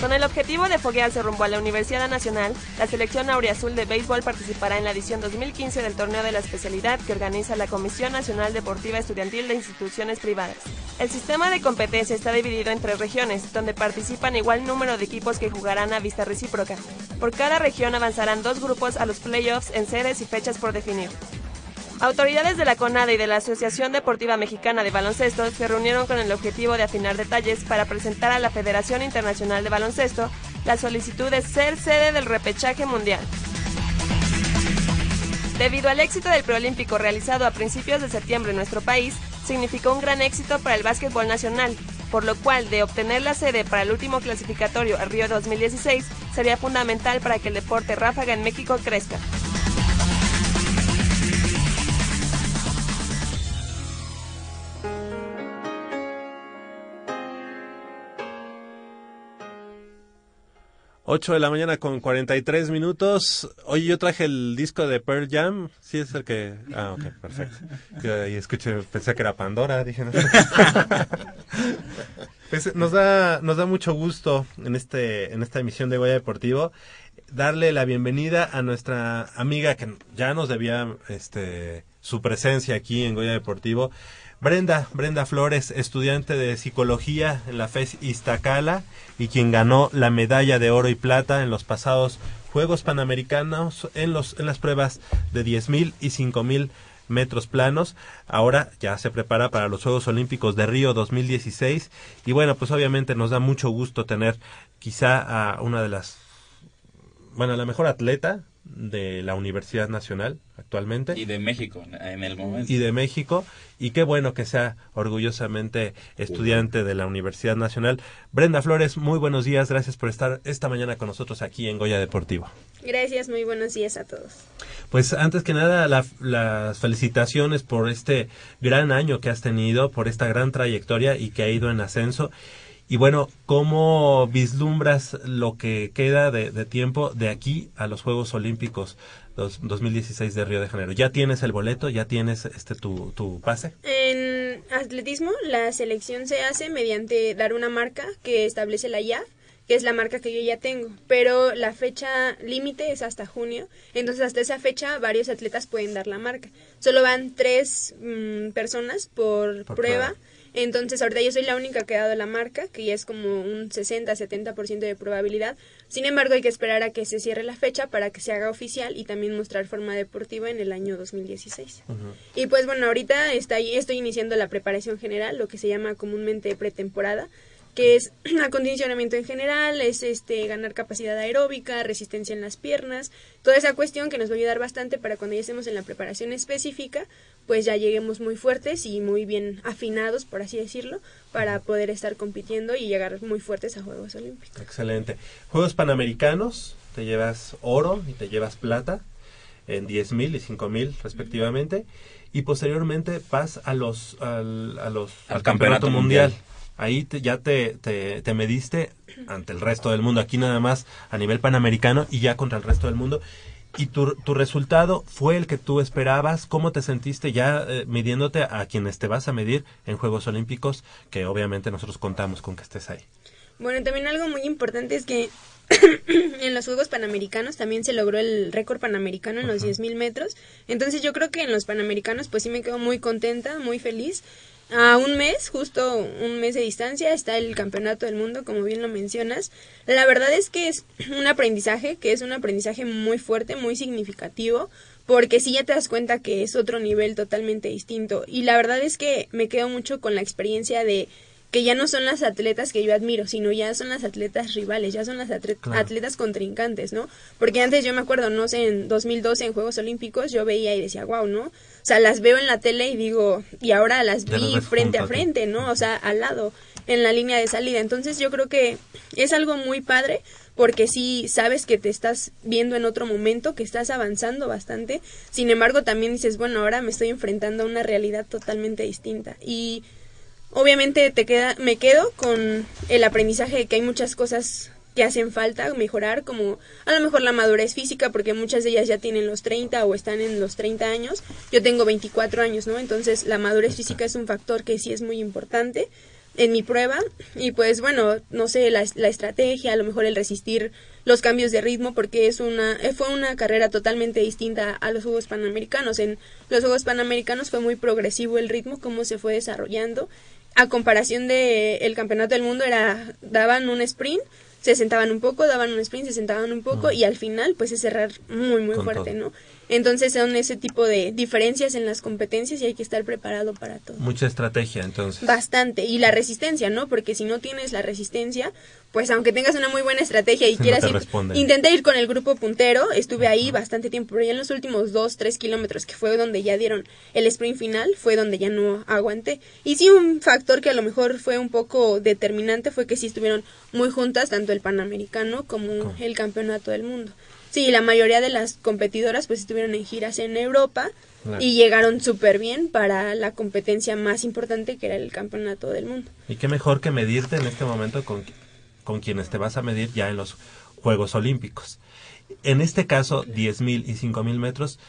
Con el objetivo de foguearse rumbo a la Universidad Nacional, la selección auriazul de béisbol participará en la edición 2015 del torneo de la especialidad que organiza la Comisión Nacional Deportiva Estudiantil de Instituciones Privadas. El sistema de competencia está dividido en tres regiones, donde participan igual número de equipos que jugarán a vista recíproca. Por cada región avanzarán dos grupos a los playoffs en sedes y fechas por definir. Autoridades de la CONADE y de la Asociación Deportiva Mexicana de Baloncesto se reunieron con el objetivo de afinar detalles para presentar a la Federación Internacional de Baloncesto la solicitud de ser sede del repechaje mundial. Debido al éxito del preolímpico realizado a principios de septiembre en nuestro país, significó un gran éxito para el básquetbol nacional, por lo cual de obtener la sede para el último clasificatorio a Río 2016 sería fundamental para que el deporte ráfaga en México crezca. Ocho de la mañana con 43 minutos. Oye, yo traje el disco de Pearl Jam. Sí, es el que. Ah, ok, perfecto. Y escuché, pensé que era Pandora. Dije, no. Pues, nos da, nos da mucho gusto en este, en esta emisión de Goya Deportivo darle la bienvenida a nuestra amiga que ya nos debía, este, su presencia aquí en Goya Deportivo. Brenda, Brenda Flores, estudiante de psicología en la FES Iztacala y quien ganó la medalla de oro y plata en los pasados Juegos Panamericanos en los en las pruebas de 10.000 y 5.000 metros planos. Ahora ya se prepara para los Juegos Olímpicos de Río 2016 y bueno, pues obviamente nos da mucho gusto tener quizá a una de las, bueno, la mejor atleta de la Universidad Nacional actualmente. Y de México en el momento. Y de México. Y qué bueno que sea orgullosamente estudiante de la Universidad Nacional. Brenda Flores, muy buenos días. Gracias por estar esta mañana con nosotros aquí en Goya Deportivo. Gracias, muy buenos días a todos. Pues antes que nada, la- las felicitaciones por este gran año que has tenido, por esta gran trayectoria y que ha ido en ascenso. Y bueno, ¿cómo vislumbras lo que queda de, de tiempo de aquí a los Juegos Olímpicos dos- 2016 de Río de Janeiro? ¿Ya tienes el boleto? ¿Ya tienes este tu, tu pase? En atletismo, la selección se hace mediante dar una marca que establece la IAF, que es la marca que yo ya tengo, pero la fecha límite es hasta junio, entonces hasta esa fecha varios atletas pueden dar la marca. Solo van tres mm, personas por, Por prueba. prueba. Entonces, ahorita yo soy la única que ha dado la marca, que ya es como un 60-70% de probabilidad. Sin embargo, hay que esperar a que se cierre la fecha para que se haga oficial y también mostrar forma deportiva en el año 2016. Y pues bueno, ahorita está, estoy iniciando la preparación general, lo que se llama comúnmente pretemporada, que es acondicionamiento en general, es este ganar capacidad aeróbica, resistencia en las piernas, toda esa cuestión que nos va a ayudar bastante para cuando ya estemos en la preparación específica, pues ya lleguemos muy fuertes y muy bien afinados, por así decirlo, para poder estar compitiendo y llegar muy fuertes a Juegos Olímpicos. Excelente. Juegos Panamericanos, te llevas oro y te llevas plata en 10.000 y 5.000 respectivamente. Y posteriormente vas a los, al, a los, Al al Campeonato campeonato, mundial. Mundial. Ahí te- ya te, te, te mediste ante el resto del mundo. Aquí nada más a nivel panamericano y ya contra el resto del mundo. ¿Y tu, tu resultado fue el que tú esperabas? ¿Cómo te sentiste ya eh, midiéndote a quienes te vas a medir en Juegos Olímpicos? Que obviamente nosotros contamos con que estés ahí. Bueno, también algo muy importante es que en los Juegos Panamericanos también se logró el récord panamericano en los 10.000 metros. Entonces yo creo que en los Panamericanos pues sí me quedo muy contenta, muy feliz. A un mes, justo un mes de distancia, está el Campeonato del Mundo, como bien lo mencionas. La verdad es que es un aprendizaje, que es un aprendizaje muy fuerte, muy significativo, porque sí ya te das cuenta que es otro nivel totalmente distinto. Y la verdad es que me quedo mucho con la experiencia de que ya no son las atletas que yo admiro, sino ya son las atletas rivales, ya son las atle- Claro. atletas contrincantes, ¿no? Porque antes yo me acuerdo, no sé, en 2012 en Juegos Olímpicos yo veía y decía, wow, ¿no? O sea, las veo en la tele y digo, y ahora las vi frente a frente, ¿no? O sea, al lado, en la línea de salida. Entonces yo creo que es algo muy padre porque sí sabes que te estás viendo en otro momento, que estás avanzando bastante. Sin embargo, también dices, bueno, ahora me estoy enfrentando a una realidad totalmente distinta. Y obviamente te queda, me quedo con el aprendizaje de que hay muchas cosas que hacen falta mejorar, como a lo mejor la madurez física, porque muchas de ellas ya tienen los 30 o están en los 30 años. Yo tengo 24 años, ¿no? Entonces la madurez física es un factor que sí es muy importante en mi prueba. Y pues bueno, no sé, la, la estrategia, a lo mejor el resistir los cambios de ritmo, porque es una, eh, fue una carrera totalmente distinta a los Juegos Panamericanos. En los Juegos Panamericanos fue muy progresivo el ritmo, cómo se fue desarrollando. A comparación de el Campeonato del Mundo, era, daban un sprint, se sentaban un poco, daban un sprint, se sentaban un poco y al final pues es cerrar muy muy Con fuerte, todo. ¿no? Entonces son ese tipo de diferencias en las competencias y hay que estar preparado para todo. Mucha estrategia, entonces. Bastante. Y la resistencia, ¿no? Porque si no tienes la resistencia, pues aunque tengas una muy buena estrategia y No quieras te ir, intenté ir con el grupo puntero, estuve ahí bastante tiempo, pero ya en los últimos dos, tres kilómetros, que fue donde ya dieron el sprint final, fue donde ya no aguanté. Y sí, un factor que a lo mejor fue un poco determinante fue que sí estuvieron muy juntas, tanto el Panamericano como el Campeonato del Mundo. Sí, la mayoría de las competidoras pues estuvieron en giras en Europa Claro. y llegaron súper bien para la competencia más importante que era el Campeonato del Mundo. Y qué mejor que medirte en este momento con, con quienes te vas a medir ya en los Juegos Olímpicos. En este caso, 10.000 y 5.000 metros,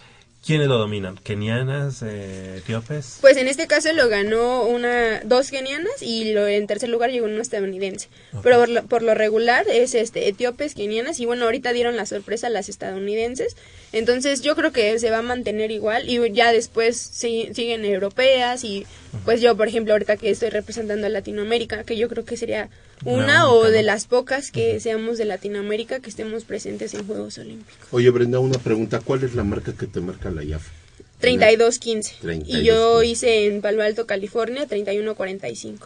¿quiénes lo dominan? ¿Kenianas, eh, etíopes? Pues en este caso lo ganó una dos kenianas y lo, en tercer lugar llegó una estadounidense. Pero por lo, por lo regular es este etíopes, kenianas y bueno, ahorita dieron la sorpresa a las estadounidenses. Entonces yo creo que se va a mantener igual y ya después si- siguen europeas y pues yo por ejemplo ahorita que estoy representando a Latinoamérica, que yo creo que sería Una una o única, de ¿no? las pocas que seamos de Latinoamérica que estemos presentes en Juegos Olímpicos. Oye, Brenda, una pregunta. ¿Cuál es la marca que te marca la IAF? 32.15. Y yo 32.15. hice en Palo Alto, California, 31.45.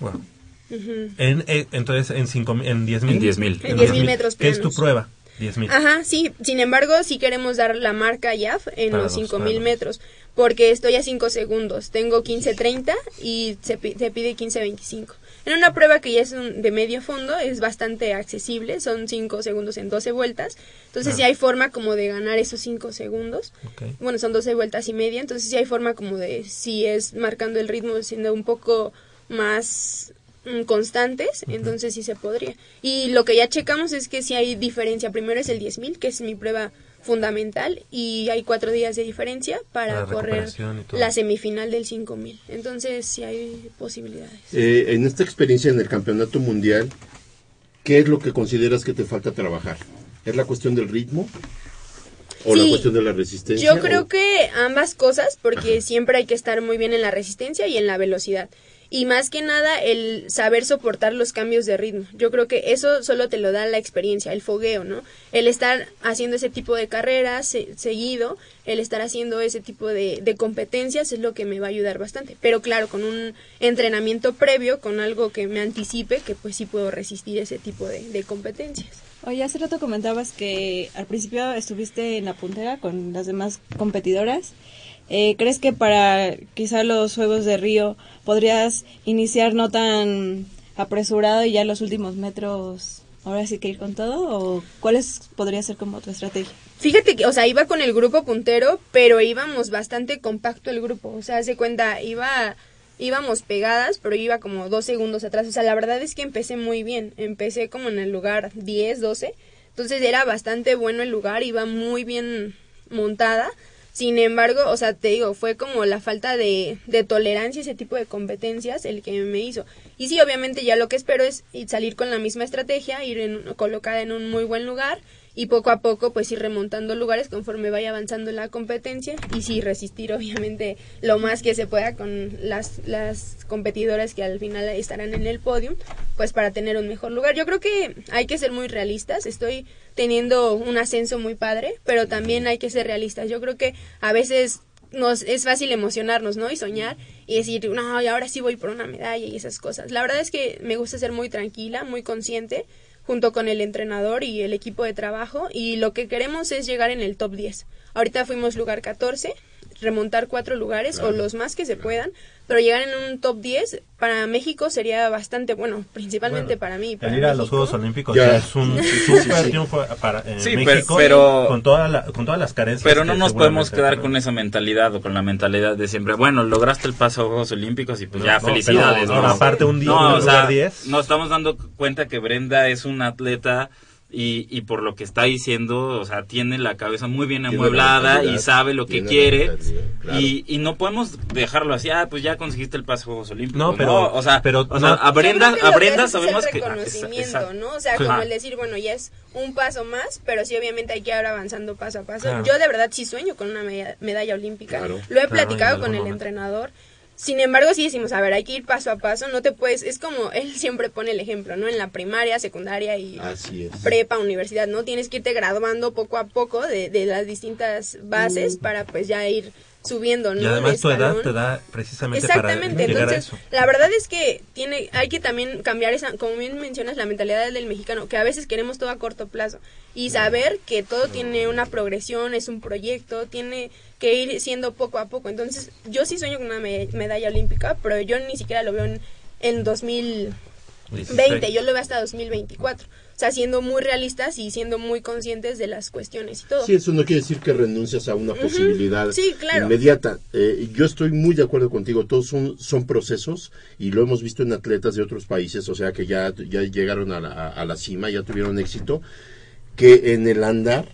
Wow. Ujú. En, eh, entonces, en, cinco, en 10 mil. En 10,000. En 10,000 metros ¿Qué es tu planos. prueba? 10 mil. Ajá, sí. Sin embargo, sí queremos dar la marca YAF en Para los los 5000 planos. metros. Porque estoy a 5 segundos. Tengo 15.30 y se, se pide 15.25. En una prueba que ya es un- de medio fondo, es bastante accesible. Son 5 segundos en 12 vueltas. Entonces, Ah. sí hay forma como de ganar esos 5 segundos. Bueno, son 12 vueltas y media. Entonces, sí hay forma como de, si es marcando el ritmo, siendo un poco más mm, constantes, entonces sí se podría. Y lo que ya checamos es que sí hay diferencia. Primero es el 10.000, que es mi prueba fundamental, y hay cuatro días de diferencia para correr la semifinal del 5.000. Entonces sí hay posibilidades. Eh, en esta experiencia en el campeonato mundial, ¿qué es lo que consideras que te falta trabajar? ¿Es la cuestión del ritmo? ¿O la cuestión de la resistencia? Yo creo o- que ambas cosas, porque siempre hay que estar muy bien en la resistencia y en la velocidad. Y más que nada el saber soportar los cambios de ritmo. Yo creo que eso solo te lo da la experiencia, el fogueo, ¿no? El estar haciendo ese tipo de carreras se- seguido, el estar haciendo ese tipo de, de competencias es lo que me va a ayudar bastante. Pero claro, con un entrenamiento previo, con algo que me anticipe, que pues sí puedo resistir ese tipo de, de competencias. Oye, hace rato comentabas que al principio estuviste en la puntera con las demás competidoras. Eh, ¿Crees que para quizá los Juegos de Río podrías iniciar no tan apresurado y ya los últimos metros ahora sí que ir con todo? ¿O cuál es- podría ser como tu estrategia? Fíjate que, o sea, iba con el grupo puntero, pero íbamos bastante compacto el grupo. O sea, se cuenta, iba, íbamos pegadas, pero iba como dos segundos atrás. O sea, la verdad es que empecé muy bien. Empecé como en el lugar 10, 12. Entonces era bastante bueno el lugar, iba muy bien montada. Sin embargo, o sea, te digo, fue como la falta de, de tolerancia ese tipo de competencias el que me hizo. Y sí, obviamente ya lo que espero es ir- salir con la misma estrategia, ir en- colocada en un muy buen lugar y poco a poco pues ir remontando lugares conforme vaya avanzando la competencia y sí resistir obviamente lo más que se pueda con las, las competidoras que al final estarán en el podio pues para tener un mejor lugar. Yo creo que hay que ser muy realistas, estoy teniendo un ascenso muy padre, pero también hay que ser realistas. Yo creo que a veces nos es fácil emocionarnos, ¿no? Y soñar y decir, no, y ahora sí voy por una medalla y esas cosas. La verdad es que me gusta ser muy tranquila, muy consciente, junto con el entrenador y el equipo de trabajo, y lo que queremos es llegar en el top 10. Ahorita fuimos lugar 14, remontar cuatro lugares o los más que se puedan, pero llegar en un top 10 para México sería bastante bueno, principalmente Bueno, para mí. Para El ir a los. Juegos Olímpicos Ya. es un Sí, sí, super sí. triunfo para Sí, per- México pero- con, toda la- con todas las carencias. Pero no nos podemos quedar con esa mentalidad o con la mentalidad de siempre, bueno, lograste el paso a Juegos Olímpicos y pues No, ya, no, felicidades. pero, no, ¿no? aparte un día, No, un o sea, lugar 10. nos estamos dando cuenta que Brenda es una atleta y, y por lo que está diciendo, o sea, tiene la cabeza muy bien amueblada la y sabe lo que quiere. claro. Y, y no podemos dejarlo así, ah, pues ya conseguiste el paso a Juegos Olímpicos. No, pero- o sea, pero o sea, no- a Brenda, a que sabemos que... reconocimiento, Exacto. ¿no? O sea, como el decir, bueno, ya es un paso más, pero sí obviamente hay que ir avanzando paso a paso. Claro. Yo de verdad sí sueño con una medalla, medalla olímpica. Claro. Lo he platicado con el momento. entrenador. Sin embargo, sí decimos, a ver, hay que ir paso a paso, no te puedes, es como él siempre pone el ejemplo, ¿no? En la primaria, secundaria y Así es. prepa, universidad, ¿no? Tienes que irte graduando poco a poco de, de las distintas bases para pues ya ir subiendo, ¿no? Y además De tu edad te da precisamente para Exactamente, llegar a entonces eso. la verdad es que tiene, hay que también cambiar esa, como bien mencionas, la mentalidad del mexicano, que a veces queremos todo a corto plazo y saber que todo tiene una progresión, es un proyecto, tiene que ir siendo poco a poco. Entonces yo sí sueño con una me- medalla olímpica, pero yo ni siquiera lo veo en, en 2020, yo lo veo hasta 2024. O sea, siendo muy realistas y siendo muy conscientes de las cuestiones y todo. Sí, eso no quiere decir que renuncias a una posibilidad Sí, claro. inmediata. Eh, yo estoy muy de acuerdo contigo, todos son, son procesos y lo hemos visto en atletas de otros países, o sea que ya, ya llegaron a la, a la cima, ya tuvieron éxito, que en el andar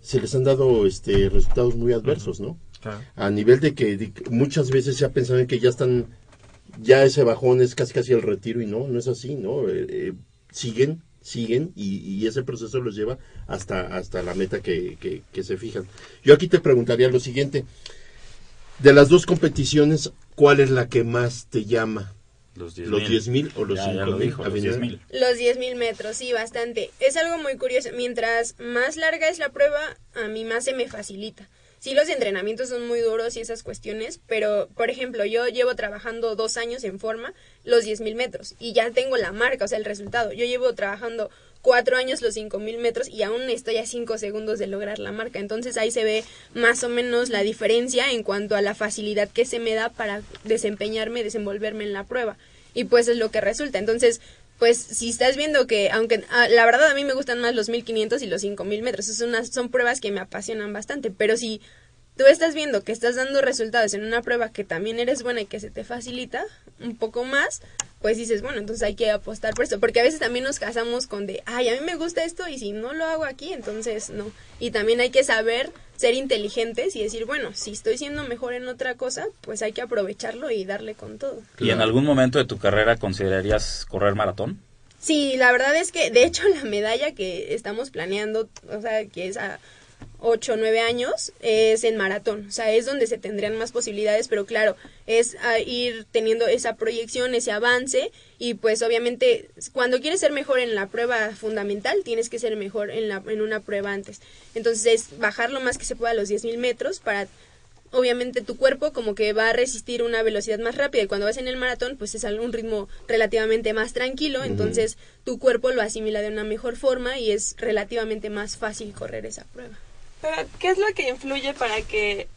se les han dado este resultados muy adversos, ¿no? Claro. A nivel de que, de que muchas veces se ha pensado en que ya están, ya ese bajón es casi casi el retiro y no, no es así, ¿no? Eh, eh, siguen, siguen y, y ese proceso los lleva hasta, hasta la meta que, que, que se fijan. Yo aquí te preguntaría lo siguiente, de las dos competiciones, ¿cuál es la que más te llama? Los ¿Los 10.000 o los Ya, ya 5.000? lo dijo, los Avenida? 10.000. Los 10.000 metros, sí, bastante. Es algo muy curioso. Mientras más larga es la prueba, a mí más se me facilita. Sí los entrenamientos son muy duros y esas cuestiones, pero por ejemplo, yo llevo trabajando dos años en forma los 10.000 metros y ya tengo la marca, o sea, el resultado. Yo llevo trabajando cuatro años los 5.000 metros y aún estoy a cinco segundos de lograr la marca. Entonces ahí se ve más o menos la diferencia en cuanto a la facilidad que se me da para desempeñarme, desenvolverme en la prueba. Y pues es lo que resulta. Entonces, pues si estás viendo que, aunque ah, la verdad a mí me gustan más los 1500 y los 5000 metros, es unas, son pruebas que me apasionan bastante, pero si tú estás viendo que estás dando resultados en una prueba que también eres buena y que se te facilita un poco más, pues dices, bueno, entonces hay que apostar por esto, porque a veces también nos casamos con de, ay, a mí me gusta esto y si no lo hago aquí, entonces no. Y también hay que saber ser inteligentes y decir, bueno, si estoy siendo mejor en otra cosa, pues hay que aprovecharlo y darle con todo. ¿Y en algún momento de tu carrera considerarías correr maratón? Sí, la verdad es que, de hecho, la medalla que estamos planeando, o sea, que es a 8 o 9 años, es en maratón. O sea, es donde se tendrían más posibilidades, pero claro, es a ir teniendo esa proyección, ese avance, y pues obviamente cuando quieres ser mejor en la prueba fundamental, tienes que ser mejor en, la, en una prueba antes. Entonces es bajar lo más que se pueda a los 10.000 metros para obviamente tu cuerpo como que va a resistir una velocidad más rápida y cuando vas en el maratón pues es a un ritmo relativamente más tranquilo, entonces tu cuerpo lo asimila de una mejor forma y es relativamente más fácil correr esa prueba. Pero, ¿qué es lo que influye para que,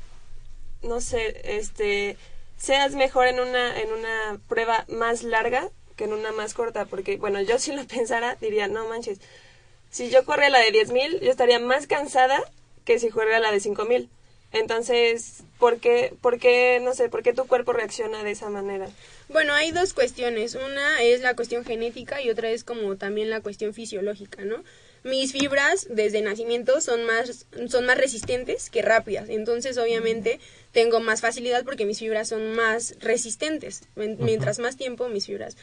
no sé, este, seas mejor en una, en una prueba más larga que en una más corta? Porque, bueno, yo si lo pensara diría, no manches, si yo corría la de 10.000, yo estaría más cansada que si corriera la de 5.000. Entonces, ¿por qué, ¿por qué, no sé, por qué tu cuerpo reacciona de esa manera? Bueno, hay dos cuestiones. Una es la cuestión genética y otra es como también la cuestión fisiológica, ¿no? Mis fibras desde nacimiento son más, son más resistentes que rápidas. Entonces, obviamente, tengo más facilidad porque mis fibras son más resistentes. Mientras más tiempo, mis fibras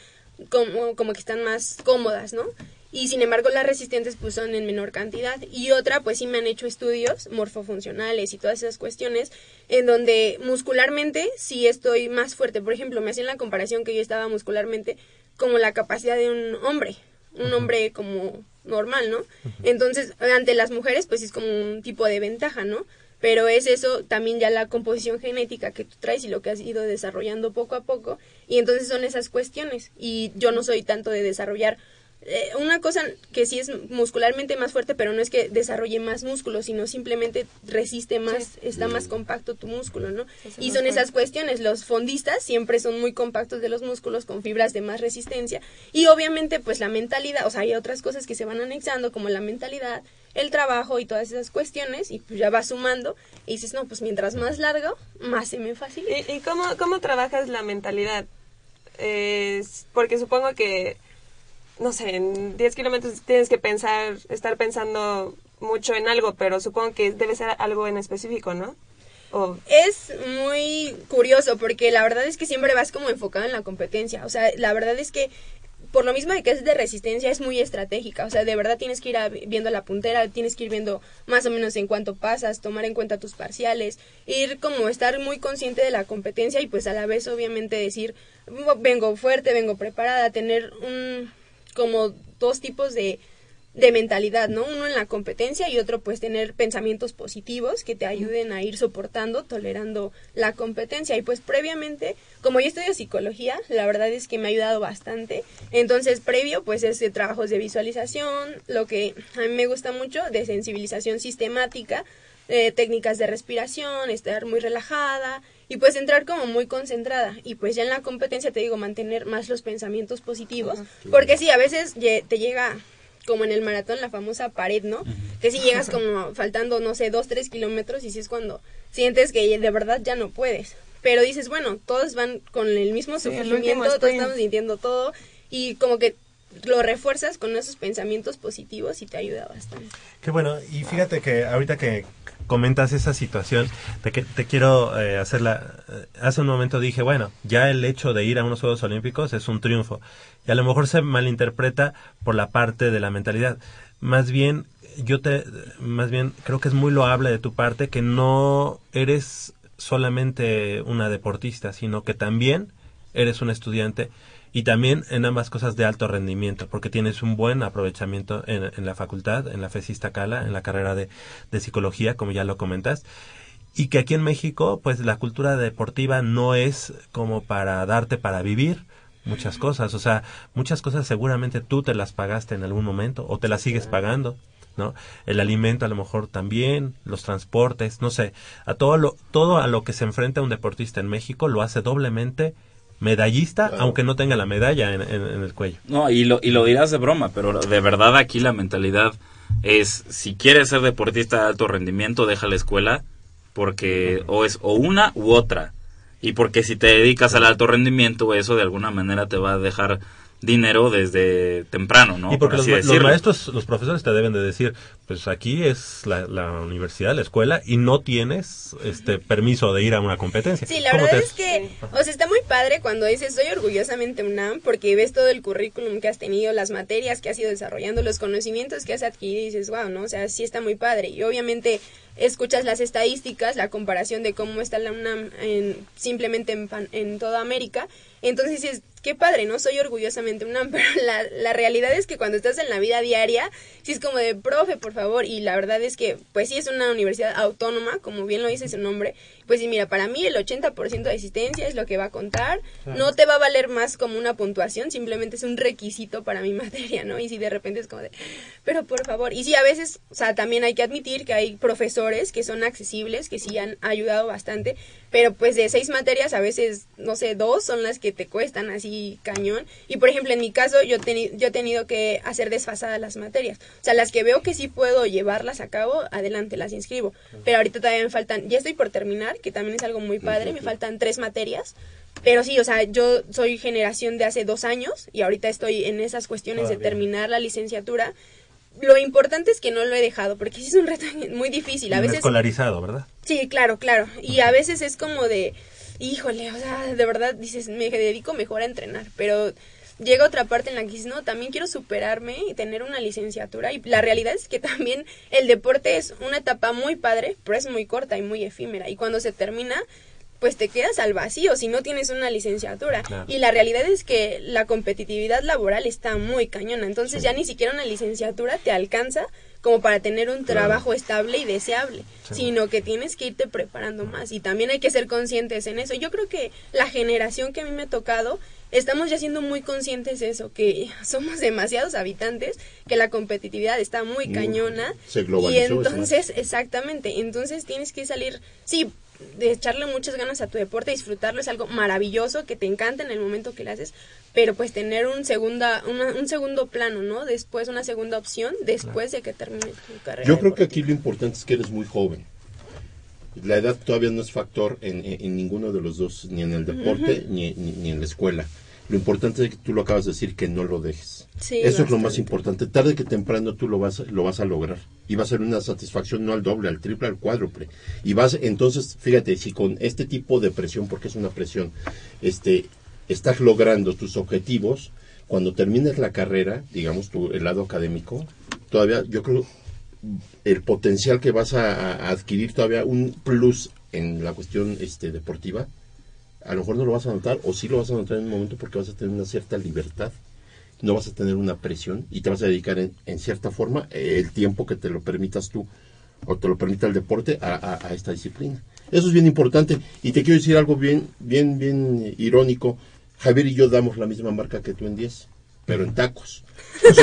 como, como que están más cómodas, ¿no? y sin embargo las resistentes pues son en menor cantidad y otra pues sí me han hecho estudios morfofuncionales y todas esas cuestiones en donde muscularmente sí estoy más fuerte por ejemplo me hacían la comparación que yo estaba muscularmente como la capacidad de un hombre un hombre como normal no entonces ante las mujeres pues es como un tipo de ventaja no pero es eso también ya la composición genética que tú traes y lo que has ido desarrollando poco a poco y entonces son esas cuestiones y yo no soy tanto de desarrollar eh, una cosa que sí es muscularmente más fuerte, pero no es que desarrolle más músculo, sino simplemente resiste más, está más compacto tu músculo, ¿no? Y son esas cuestiones. Los fondistas siempre son muy compactos de los músculos con fibras de más resistencia. Y obviamente, pues la mentalidad, o sea, hay otras cosas que se van anexando, como la mentalidad, el trabajo y todas esas cuestiones, y pues ya vas sumando, y dices, no, pues mientras más largo, más se me facilita. ¿Y, y cómo, cómo trabajas la mentalidad? porque supongo que no sé, en 10 kilómetros tienes que pensar, estar pensando mucho en algo, pero supongo que debe ser algo en específico, ¿no? Es muy curioso porque la verdad es que siempre vas como enfocado en la competencia. O sea, la verdad es que por lo mismo de que es de resistencia, es muy estratégica. O sea, de verdad tienes que ir viendo la puntera, tienes que ir viendo más o menos en cuánto pasas, tomar en cuenta tus parciales, ir como estar muy consciente de la competencia y pues a la vez obviamente decir, vengo fuerte, vengo preparada, tener un, como dos tipos de, de mentalidad, ¿no? Uno en la competencia y otro pues tener pensamientos positivos que te ayuden a ir soportando, tolerando la competencia. Y pues previamente, como yo estudio psicología, la verdad es que me ha ayudado bastante. Entonces, previo pues es de trabajos de visualización, lo que a mí me gusta mucho, de sensibilización sistemática, eh, técnicas de respiración, estar muy relajada y pues entrar como muy concentrada. Y pues ya en la competencia te digo mantener más los pensamientos positivos. Porque sí a veces te llega como en el maratón la famosa pared no que si llegas como faltando no sé dos tres kilómetros y si es cuando sientes que de verdad ya no puedes. Pero dices bueno todos van con el mismo sufrimiento todos estamos sintiendo todo y como que lo refuerzas con esos pensamientos positivos y te ayuda bastante. Qué bueno, y fíjate que ahorita que comentas esa situación, te, te quiero eh, hacerla. Eh, hace un momento dije, bueno, ya el hecho de ir a unos Juegos Olímpicos es un triunfo. Y a lo mejor se malinterpreta por la parte de la mentalidad. Más bien, yo te. Más bien, creo que es muy loable de tu parte que no eres solamente una deportista, sino que también eres un estudiante y también en ambas cosas de alto rendimiento, porque tienes un buen aprovechamiento en, en la facultad, en la FESIS Cala, en la carrera de, de, psicología, como ya lo comentas. y que aquí en México, pues la cultura deportiva no es como para darte para vivir muchas cosas, o sea, muchas cosas seguramente tú te las pagaste en algún momento o te las sigues pagando. ¿no? El alimento a lo mejor también, los transportes, no sé, a todo lo, todo a lo que se enfrenta un deportista en México lo hace doblemente medallista, aunque no tenga la medalla en, en- en el cuello. No, y lo, y lo dirás de broma, pero de verdad aquí la mentalidad es, si quieres ser deportista de alto rendimiento, deja la escuela, porque o es o una u otra. Y porque si te dedicas al alto rendimiento, eso de alguna manera te va a dejar dinero desde temprano, ¿no? y porque Por los, los decirlo. maestros, los profesores te deben de decir, pues aquí es la, la universidad, la escuela, y no tienes este permiso de ir a una competencia. Sí, la ¿Cómo verdad te- es que, o sea, está muy padre cuando dices soy orgullosamente UNAM porque ves todo el currículum que has tenido, las materias que has ido desarrollando, los conocimientos que has adquirido y dices, wow, ¿no? O sea, sí está muy padre. Y obviamente escuchas las estadísticas, la comparación de cómo está la UNAM en, simplemente en, pan- en toda América. Entonces dices, qué padre, ¿no? Soy orgullosamente UNAM, pero la, la realidad es que cuando estás en la vida diaria, sí es como de, profe, por favor, y la verdad es que, pues sí es una universidad autónoma, como bien lo dice su nombre, pues sí, mira, para mí el 80% de asistencia es lo que va a contar, Claro. no te va a valer más como una puntuación, simplemente es un requisito para mi materia, ¿no? Y si de repente es como de, pero por favor, y sí, a veces, o sea, también hay que admitir que hay profesores que son accesibles, que sí han ayudado bastante, pero pues de seis materias a veces, no sé, dos son las que te cuestan así cañón. Y por ejemplo, en mi caso, yo, yo he tenido que hacer desfasadas las materias. O sea, las que veo que sí puedo llevarlas a cabo, adelante las inscribo. Pero ahorita todavía me faltan, ya estoy por terminar, que también es algo muy padre, me faltan tres materias. Pero sí, o sea, yo soy generación de hace dos años y ahorita estoy en esas cuestiones de terminar la licenciatura. Lo importante es que no lo he dejado, porque sí es un reto muy difícil. A veces escolarizado, ¿verdad? Sí, claro, claro. Y a veces es como de, híjole, o sea, de verdad dices, me dedico mejor a entrenar, pero llega otra parte en la que dices, no, también quiero superarme y tener una licenciatura. Y la realidad es que también el deporte es una etapa muy padre, pero es muy corta y muy efímera. Y cuando se termina, pues te quedas al vacío si no tienes una licenciatura. Claro. Y la realidad es que la competitividad laboral está muy cañona. Entonces ya ni siquiera una licenciatura te alcanza como para tener un Claro. trabajo estable y deseable, Sí. sino que tienes que irte preparando más. Y también hay que ser conscientes en eso. Yo creo que la generación que a mí me ha tocado, estamos ya siendo muy conscientes de eso, que somos demasiados habitantes, que la competitividad está muy cañona. se y globalizó entonces, exactamente, entonces tienes que salir, sí, de echarle muchas ganas a tu deporte, disfrutarlo es algo maravilloso que te encanta en el momento que lo haces, pero pues tener un segunda una- un segundo plano, ¿no? Después una segunda opción después de que termine tu carrera. Yo creo que aquí lo importante es que eres muy joven. La edad todavía no es factor en, en- en ninguno de los dos, ni en el deporte ni, ni- ni en la escuela. Lo importante es que tú lo acabas de decir, que no lo dejes. Sí, Eso es lo más importante. Tarde que temprano tú lo vas, a- lo vas a lograr. Y va a ser una satisfacción no al doble, al triple, al cuádruple. Y vas, entonces, fíjate, si con este tipo de presión, porque es una presión, este, estás logrando tus objetivos, cuando termines la carrera, digamos, tu, el lado académico, todavía yo creo el potencial que vas a, a adquirir todavía un plus en la cuestión este deportiva a lo mejor no lo vas a notar o sí lo vas a notar en un momento porque vas a tener una cierta libertad no vas a tener una presión y te vas a dedicar en, en cierta forma eh, el tiempo que te lo permitas tú o te lo permita el deporte a, a- a esta disciplina eso es bien importante y te quiero decir algo bien bien bien irónico Javier y yo damos la misma marca que tú en 10 pero en tacos ¿Sí,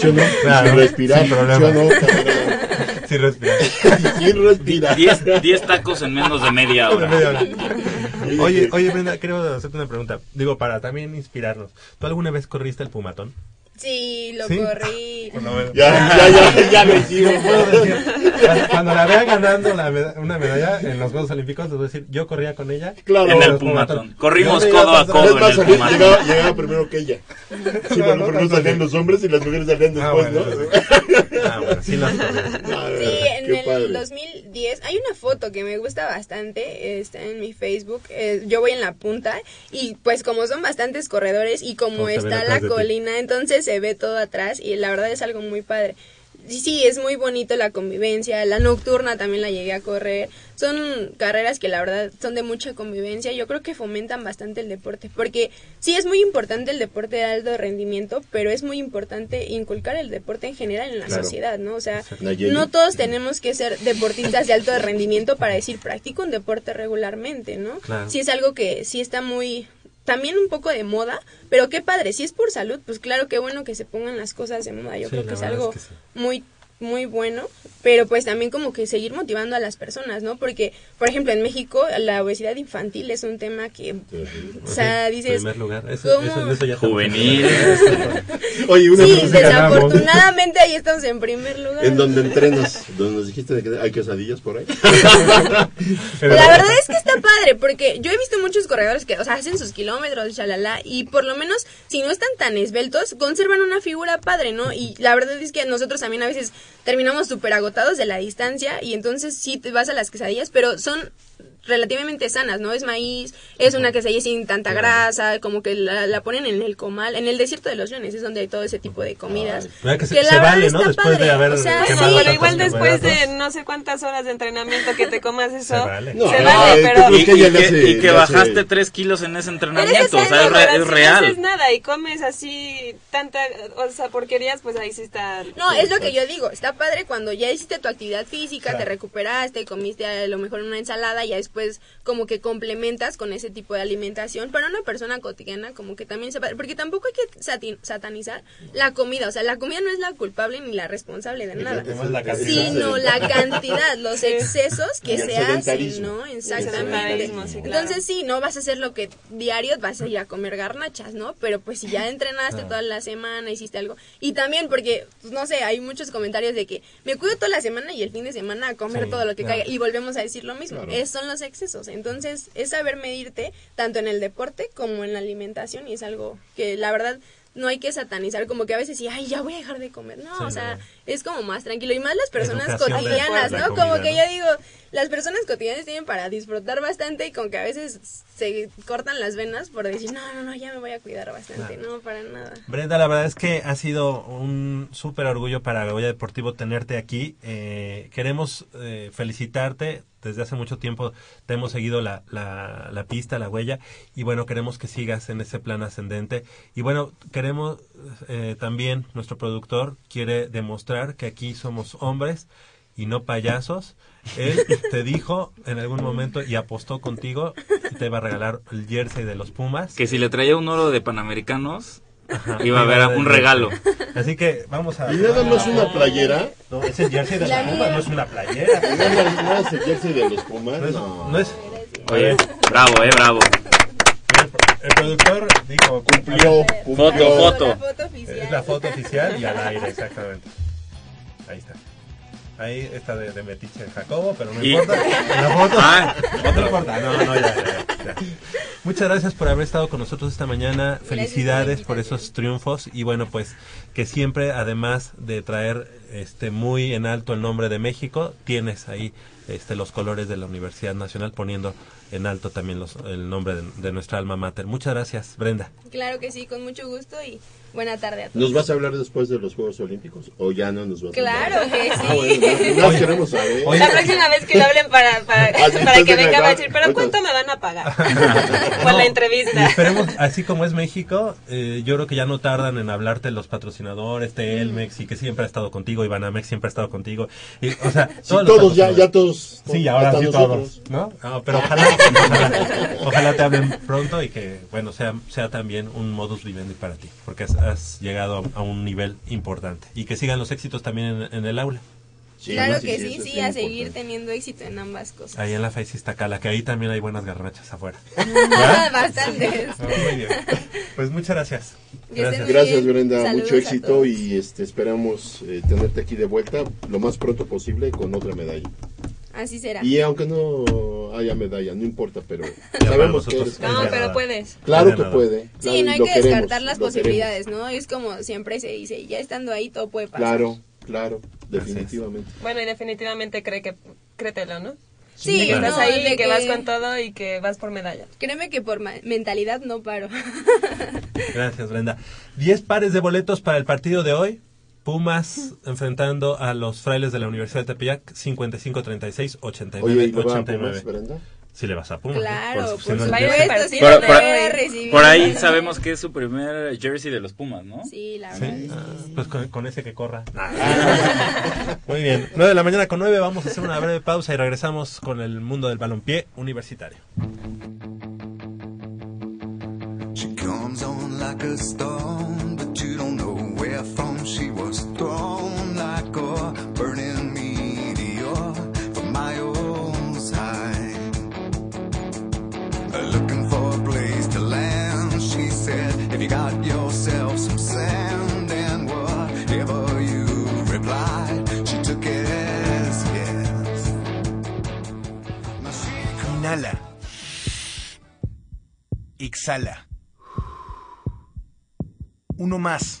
sí o no? Claro, sin respirar sin problema. ¿sí o no? Sin respirar. sin respirar Diez, diez tacos en menos de media hora. De media hora. Oye, oye, Brenda, quiero hacerte una pregunta. Digo, para también inspirarnos. ¿Tú alguna vez corriste el pumatón? Sí, lo ¿Sí? corrí. Ya, ya, ya, decir, cuando- la vea ganando la meda- una medalla en los Juegos Olímpicos, les voy a decir, yo corría con ella. Claro. En el pumatón. Corrimos codo a codo en el pumatón. llegaba, llegaba primero que ella. Sí, No, porque no primero salían los hombres y las mujeres salían Ah, después, bueno, ¿no? Ah, bueno, sí las corría. Sí, en Qué el padre. 2010 hay una foto que me gusta bastante, está en mi Facebook, eh, yo voy en la punta y pues como son bastantes corredores y como está la colina, entonces se ve todo atrás y la verdad es algo muy padre. sí, sí, es muy bonito la convivencia, la nocturna también la llegué a correr. Son carreras que la verdad son de mucha convivencia. Yo creo que fomentan bastante el deporte, porque sí es muy importante el deporte de alto rendimiento, pero es muy importante inculcar el deporte en general en la Claro. sociedad, ¿no? O sea, no todos tenemos que ser deportistas de alto rendimiento para decir practico un deporte regularmente, ¿no? Claro. Sí es algo que sí está muy también un poco de moda, pero qué padre, si es por salud, pues claro, qué bueno que se pongan las cosas de moda. Yo Sí, creo que es algo es que sí. muy muy bueno, pero pues también como que seguir motivando a las personas, ¿no? Porque, por ejemplo, en México la obesidad infantil es un tema que, o sea, dices, primer lugar. Eso, ¿cómo? eso- eso ya Juvenil. Oye, una sí, desafortunadamente ahí estamos en primer lugar. En donde entrenas, donde nos dijiste de que hay quesadillas por ahí. La verdad es que está padre, porque yo he visto muchos corredores que, o sea, hacen sus kilómetros, chalala, y por lo menos, si no están tan esbeltos, conservan una figura padre, ¿no? Y la verdad es que nosotros también a veces terminamos súper agotados de la distancia, y entonces sí te vas a las quesadillas, pero son relativamente sanas, ¿no? Es maíz, es una quesadilla sin tanta grasa, como que la, la ponen en el comal, en el desierto de los leones, es donde hay todo ese tipo de comidas. Que se, Que la se vale, ¿no? está Después de padre, haber o sea, quemado pero igual después de no sé cuántas horas de entrenamiento que te comas eso, Se vale. No, se no, vale, pero... Y, que ella y le que, hace- y que le hace- bajaste 3 kilos en ese entrenamiento. O sea, es, re- Pero es si no real. haces nada y comes así tanta, o sea, porquerías, pues ahí sí está... No, es lo que yo digo, está padre cuando ya hiciste tu actividad física, Claro. te recuperaste, comiste a lo mejor una ensalada y ya después como que complementas con ese tipo de alimentación. Para una persona cotidiana como que también se porque tampoco hay que satanizar la comida, o sea, la comida no es la culpable ni la responsable de nada. la. Sino la cantidad, los excesos que se hacen. ¿no? Exactamente. sedentarismo, sí, claro. Entonces sí, no vas a hacer lo que diario vas a ir a comer garnachas, ¿no? Pero pues si ya entrenaste Ah. toda la semana, hiciste algo. Y también porque, pues, no sé, hay muchos comentarios de que me cuido toda la semana y el fin de semana a comer Sí, todo lo que claro. caiga. Y volvemos a decir lo mismo. Claro. Es, son los excesos. Entonces es saber medirte tanto en el deporte como en la alimentación y es algo que la verdad no hay que satanizar como que a veces sí, ay, ya voy a dejar de comer. No, Sí, o sea, no. es como más tranquilo. Y más las personas Educación cotidianas, la ¿no? comida, como que ¿no? yo digo, las personas cotidianas tienen para disfrutar bastante y con que a veces se cortan las venas por decir, no, no, no, ya me voy a cuidar bastante. No, para nada. Brenda, la verdad es que ha sido un súper orgullo para Goya Deportivo tenerte aquí. Eh, queremos eh, felicitarte. Desde hace mucho tiempo te hemos seguido la, la, la pista, la huella, y bueno, queremos que sigas en ese plan ascendente. Y bueno, queremos eh, también, nuestro productor quiere demostrar que aquí somos hombres y no payasos. Él te dijo en algún momento y apostó contigo te iba a regalar el jersey de los Pumas. Que si le traía un oro de Panamericanos, Ajá, iba a haber un regalo. Así que vamos a. Y nada más una playera. No, es el jersey de La los. Pumas, no es una playera. No, no es el jersey de los Pumas. No es. No, no es- Oye, bravo, eh, bravo. el productor dijo. Cumplió, cumplió. Foto, foto. La foto oficial. Es la foto oficial y al aire, exactamente. Ahí está. Ahí está de, de Metiche de Jacobo, pero no Y- importa. La foto. Ah, no importa. No, no, ya, ya, ya. Muchas gracias por haber estado con nosotros esta mañana. Felicidades por esos triunfos y bueno, pues que siempre, además de traer este muy en alto el nombre de México, tienes ahí este los colores de la Universidad Nacional poniendo en alto también los, el nombre de, de nuestra alma mater. Muchas gracias, Brenda. Claro que sí, con mucho gusto y buena tarde a todos. ¿Nos vas a hablar después de los Juegos Olímpicos? ¿O ya no nos vas a Claro hablar? que sí. Ah, bueno, no, no queremos saber. Oye. La próxima vez que lo hablen para, para, Ah, sí, para que venga va a decir, pero ¿cuánto me van a pagar? Por No, la Y entrevista. esperemos, así como es México, eh, yo creo que ya no tardan en hablarte los patrocinadores, Telmex, y que siempre ha estado contigo, Ivanamex siempre ha estado contigo. Y, o sea, Sí, todos, los todos, ya, ya todos. Sí, ahora sí nosotros. todos, ¿no? No, pero ojalá, ojalá, ojalá te hablen pronto y que, bueno, sea, sea también un modus vivendi para ti, porque has, has llegado a, a un nivel importante. Y que sigan los éxitos también en, en el aula. Sí, claro que sí, sí, sí, a seguir importante. teniendo éxito en ambas cosas. Ahí en la Face Iztacala, que ahí también hay buenas garnachas afuera. Bastantes. Ah, Muy bien. Pues muchas gracias. Gracias bien. Brenda, Saludos mucho éxito y este esperamos eh, tenerte aquí de vuelta lo más pronto posible con otra medalla. Así será. Y aunque no haya medalla, no importa, pero sabemos que eres No, es pero puedes. Claro que puede. Sí, claro, no hay que queremos, descartar las posibilidades, ¿no? Es como siempre se dice, ya estando ahí todo puede pasar. Claro, claro, definitivamente. Bueno, y definitivamente cree que, créetelo, ¿no? Sí, De que estás no, ahí, de y que, vas con todo y que vas por medalla. Créeme que por ma- mentalidad no paro. Gracias, Brenda. Diez pares de boletos para el partido de hoy. Pumas enfrentando a los frailes de la Universidad de Tepeyac 55-36, 89 Oye, ¿y le va a 89. Pumas, Brenda? Sí le vas a Pumas. Claro, Por sí Por, ahí sabemos que es su primer jersey de los Pumas, ¿no? Sí, la Sí, verdad. ah, sí. pues con, con ese que corra. Muy bien, 9 de la mañana con 9, vamos a hacer una breve pausa y regresamos con el mundo del balompié universitario. She comes on like a storm, but you don't know from she was thrown like a burning meteor from my own side. Looking for a place to land, she said, if you got yourself some sand and whatever you replied, she took it as yes. Inhala. Exhala. Uno más.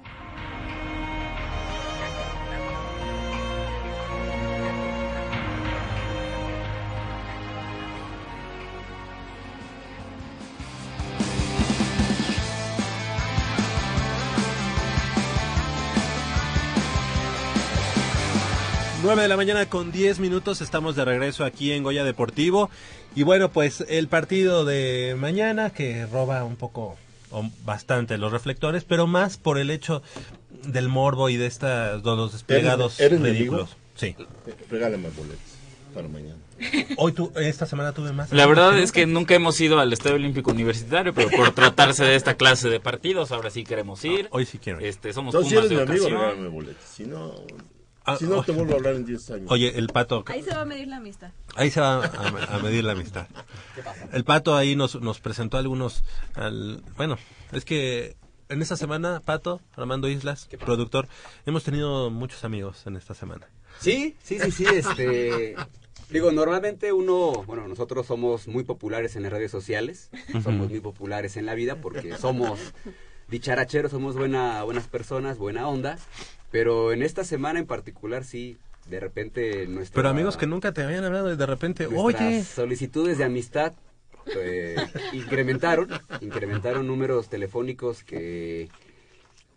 Nueve de la mañana con 10 minutos, estamos de regreso aquí en Goya Deportivo. Y bueno, pues el partido de mañana que roba un poco o bastante los reflectores, pero más por el hecho del morbo y de, estas, de los desplegados ¿Eres- eres ridículos. Sí. Regálame boletos para mañana. Hoy tu, esta semana tuve más. La verdad es que nunca hemos ido al Estadio Olímpico Universitario, pero por tratarse de esta clase de partidos, ahora sí queremos ir. Hoy sí quiero. Este, somos Entonces, si Pumas eres de mi amigo, regálame boletos. Si no, Ah, si no oh. te vuelvo a hablar en 10 años. Oye, el pato. Ahí se va a medir la amistad. Ahí se va a, a medir la amistad. El Pato ahí nos, nos presentó algunos... Al, bueno, es que en esta semana, Pato, Armando Islas, productor, hemos tenido muchos amigos en esta semana. Sí, sí, sí, sí, este... Digo, normalmente uno, bueno, nosotros somos muy populares en las redes sociales, somos muy populares en la vida porque somos dicharacheros, somos buena, buenas personas, buena onda, pero en esta semana en particular sí, de repente nuestra... Pero amigos que nunca te habían hablado y de repente, oye, solicitudes de amistad eh, incrementaron, incrementaron números telefónicos que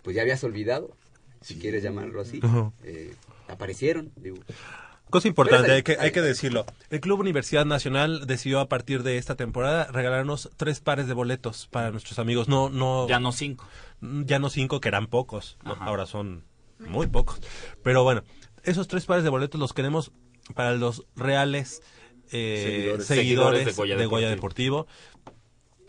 pues ya habías olvidado, si quieres llamarlo así, eh, aparecieron, digo. Cosa importante, hay que, ahí- hay que decirlo. El Club Universidad Nacional decidió a partir de esta temporada regalarnos tres pares de boletos para nuestros amigos. No, no. Ya no cinco. Ya no cinco, que eran pocos. Ahora son muy pocos. Pero bueno, esos tres pares de boletos los queremos para los reales eh, Seguidores. seguidores, Seguidores de Goya de Goya Deportivo.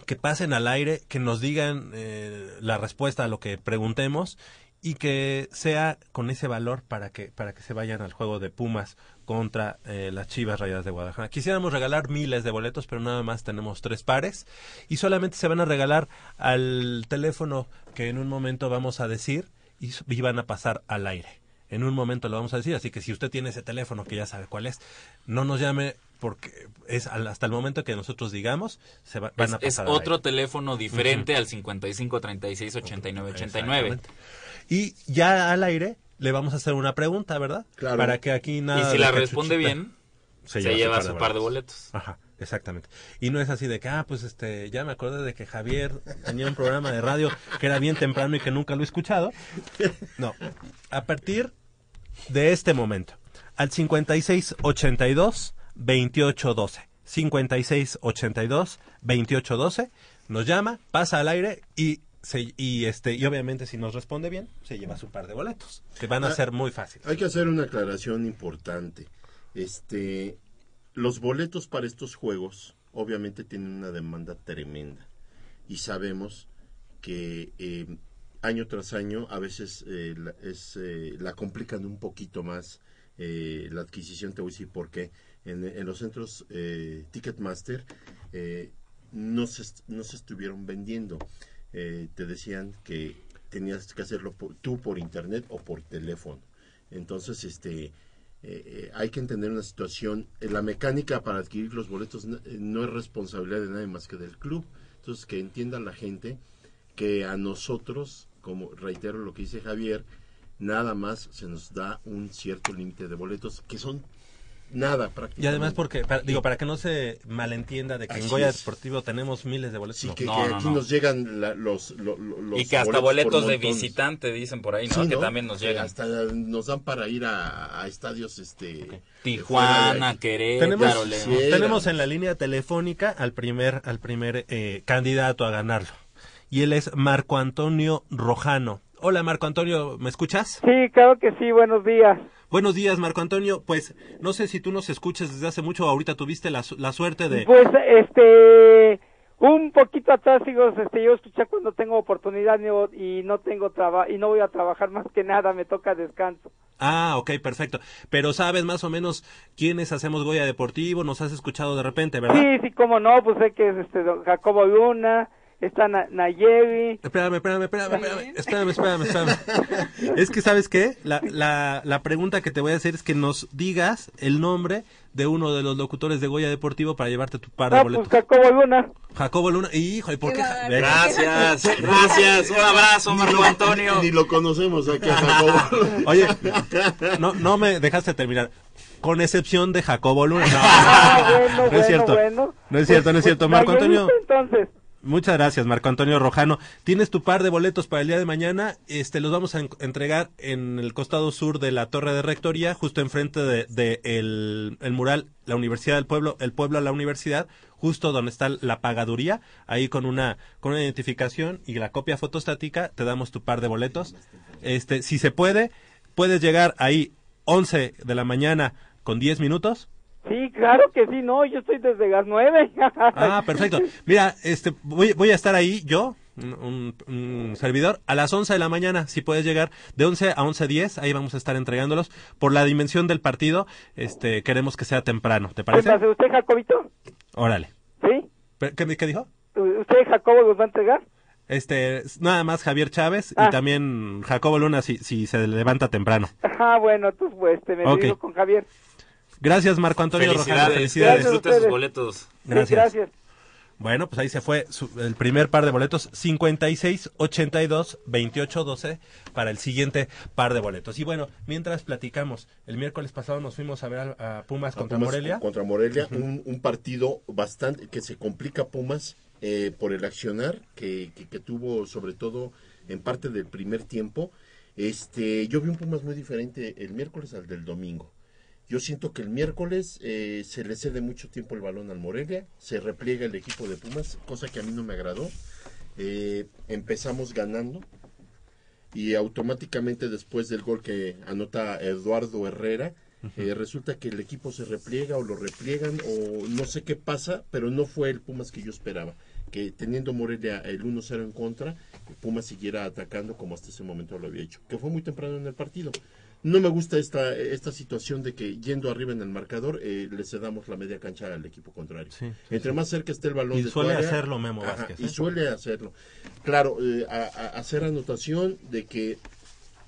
Que pasen al aire, que nos digan eh, la respuesta a lo que preguntemos y que sea con ese valor para que para que se vayan al juego de Pumas contra eh, las Chivas Rayadas de Guadalajara. Quisiéramos regalar miles de boletos, pero nada más tenemos tres pares y solamente se van a regalar al teléfono que en un momento vamos a decir y, van a pasar al aire. En un momento lo vamos a decir, así que si usted tiene ese teléfono que ya sabe cuál es, no nos llame porque es al- hasta el momento que nosotros digamos se va- van Es, a es pasar al otro aire. teléfono diferente al 55 36 89 89. Exactamente. Y ya al aire le vamos a hacer una pregunta, ¿verdad? Claro. Para que aquí nada. Y si la responde chuchita. bien, se lleva su par de boletos. Ajá, exactamente. Y no es así de que, ah, pues este, ya me acordé de que Javier tenía un programa de radio que era bien temprano y que nunca lo he escuchado. No, a partir de este momento, al 5682 2812. 5682 2812 nos llama, pasa al aire y se, y este y obviamente si nos responde bien se lleva su par de boletos que van a Ah, ser muy fáciles. Hay que hacer una aclaración importante. Este, los boletos para estos juegos obviamente tienen una demanda tremenda y sabemos que eh, año tras año a veces eh, la, es, eh, la complican un poquito más eh, la adquisición. Te voy a decir por qué. En, los centros Ticketmaster no, se, no se estuvieron vendiendo. Te decían que tenías que hacerlo tú por internet o por teléfono. Entonces, este, eh, eh, hay que entender una situación. eh, la mecánica para adquirir los boletos no, eh, no es responsabilidad de nadie más que del club. Entonces, que entienda la gente que a nosotros, como reitero lo que dice Javier, nada más se nos da un cierto límite de boletos, que son nada prácticamente. Y además porque, para- digo, para que no se malentienda de que en Así Goya es. Deportivo tenemos miles de boletos. Sí, no. que, que aquí nos llegan la- los, lo- lo- los y que hasta por boletos de visitante dicen por ahí, ¿no? Sí, Que ¿no? también nos Que llegan. Hasta nos dan para ir a, a estadios este Tijuana, fuera de aquí. Querétaro, tenemos, León. Tenemos en la línea telefónica al primer, al primer eh, candidato a ganarlo. Y él es Marco Antonio Rojano. Hola Marco Antonio, ¿me escuchas? Sí, claro que sí, buenos días. Buenos días Marco Antonio. Pues no sé si tú nos escuchas desde hace mucho, ahorita tuviste la, la suerte de... Pues, este, un poquito atrás, digo, este, yo escuché cuando tengo oportunidad y no tengo trabajo, y no voy a trabajar más que nada, me toca descanso. Ah, ok, perfecto. Pero sabes más o menos quiénes hacemos Goya Deportivo, nos has escuchado de repente, ¿verdad? Sí, sí, cómo no, pues sé que es este, don Jacobo Luna, está Na- Nayevi. Espérame, espérame, espérame, espérame, espérame, espérame, espérame. Es que, ¿sabes qué? La, la, la pregunta que te voy a hacer es que nos digas el nombre de uno de los locutores de Goya Deportivo para llevarte tu par de Ah, boletos. pues Jacobo Luna. Jacobo Luna. Hijo, ¿y por qué? Gracias, gracias. Un abrazo, Marco Antonio. Ni lo conocemos aquí a Jacobo. Oye, no, no me dejaste terminar. Con excepción de Jacobo Luna. No, bueno, no es cierto. bueno. No es cierto, no es Pues, cierto. pues, Marco Antonio. Entonces, Muchas gracias, Marco Antonio Rojano. Tienes tu par de boletos para el día de mañana. Este, los vamos a en- entregar en el costado sur de la Torre de Rectoría, justo enfrente de, de el, el mural La Universidad del Pueblo, el pueblo a la universidad, justo donde está la pagaduría, ahí con una con una identificación y la copia fotostática, te damos tu par de boletos. Este, si se puede, puedes llegar ahí 11 de la mañana con 10 minutos. Sí, claro que sí, no, yo estoy desde las nueve. Ah, perfecto. Mira, este, voy, voy a estar ahí yo, un, servidor, a las 11 de la mañana, si puedes llegar, de 11 a 11.10, ahí vamos a estar entregándolos. Por la dimensión del partido, este, queremos que sea temprano, ¿te parece? Entonces, ¿usted, Jacobito? Órale. ¿Sí? ¿Qué, qué dijo? ¿Usted, Jacobo, los va a entregar? Este, nada más Javier Chávez Ah. y también Jacobo Luna si, si se levanta temprano. Ah, bueno, entonces, pues, este, me Ok. digo con Javier. Gracias, Marco Antonio Felicidades, Rojano. Felicidades. disfrute sus boletos. Sí, Gracias. gracias. Bueno, pues ahí se fue su- el primer par de boletos, 56, 82, 28, 12 para el siguiente par de boletos. Y bueno, mientras platicamos, el miércoles pasado nos fuimos a ver a, a Pumas A contra Pumas Morelia. Contra Morelia, un, un partido bastante que se complica Pumas eh, por el accionar que, que, que tuvo, sobre todo en parte del primer tiempo. Este, yo vi un Pumas muy diferente el miércoles al del domingo. Yo siento que el miércoles eh, se le cede mucho tiempo el balón al Morelia, se repliega el equipo de Pumas, cosa que a mí no me agradó. Eh, empezamos ganando y automáticamente después del gol que anota Eduardo Herrera, eh, resulta que el equipo se repliega o lo repliegan o no sé qué pasa, pero no fue el Pumas que yo esperaba. Que teniendo Morelia el 1-0 en contra, Pumas siguiera atacando como hasta ese momento lo había hecho, que fue muy temprano en el partido. No me gusta esta, esta situación de que yendo arriba en el marcador eh, le cedamos la media cancha al equipo contrario. Sí, Entre más cerca esté el balón Y de suele área- hacerlo Memo Ajá, Vázquez, Y ¿eh? suele hacerlo. Claro, eh, a- a- hacer anotación de que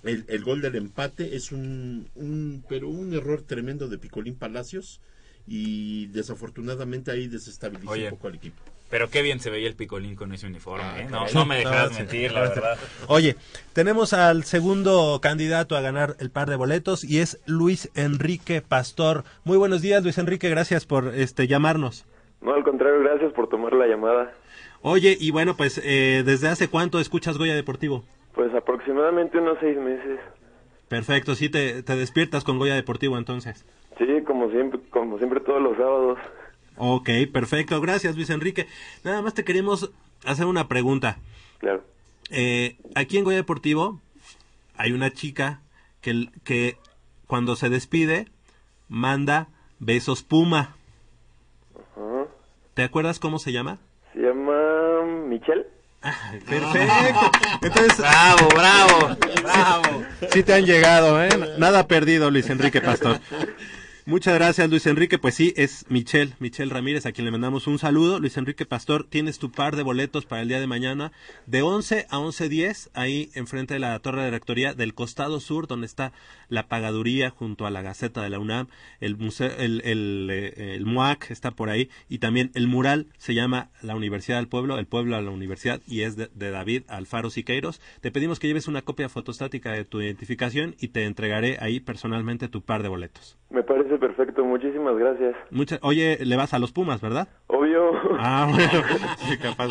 el, el gol del empate es un, un- pero un error tremendo de Picolín Palacios y desafortunadamente ahí desestabilizó Oye. un poco al equipo. Pero qué bien se veía el picolín con ese uniforme, Ah, ¿eh? No, no me dejarás Sí. mentir, la verdad. Oye, tenemos al segundo candidato a ganar el par de boletos y es Luis Enrique Pastor. Muy buenos días, Luis Enrique, gracias por este llamarnos. No, al contrario, gracias por tomar la llamada. Oye, y bueno, pues eh, ¿desde hace cuánto escuchas Goya Deportivo? Pues aproximadamente unos seis meses. Perfecto, sí te, te despiertas con Goya Deportivo entonces. Sí, como siempre, como siempre todos los sábados. Ok, perfecto, gracias Luis Enrique. Nada más te queremos hacer una pregunta. Claro. Eh, aquí en Goya Deportivo hay una chica que, que cuando se despide manda besos Puma. Ajá. ¿Te acuerdas cómo se llama? Se llama Michelle. Perfecto. Entonces, bravo, bravo, bravo. Sí te han llegado, ¿eh? Nada perdido, Luis Enrique Pastor. Muchas gracias, Luis Enrique. Pues sí, es Michelle, Michelle Ramírez, a quien le mandamos un saludo. Luis Enrique Pastor, tienes tu par de boletos para el día de mañana, de 11 a 11.10, ahí enfrente de la Torre de Rectoría del costado sur, donde está la pagaduría junto a la Gaceta de la UNAM, el museo, el, eh, MUAC está por ahí, y también el mural se llama La Universidad del Pueblo, el pueblo a la universidad, y es de, de David Alfaro Siqueiros. Te pedimos que lleves una copia fotostática de tu identificación y te entregaré ahí personalmente tu par de boletos. Me parece perfecto, muchísimas gracias. Mucha, oye, le vas a los Pumas, ¿verdad? Obvio. Ah, bueno, sí, capaz.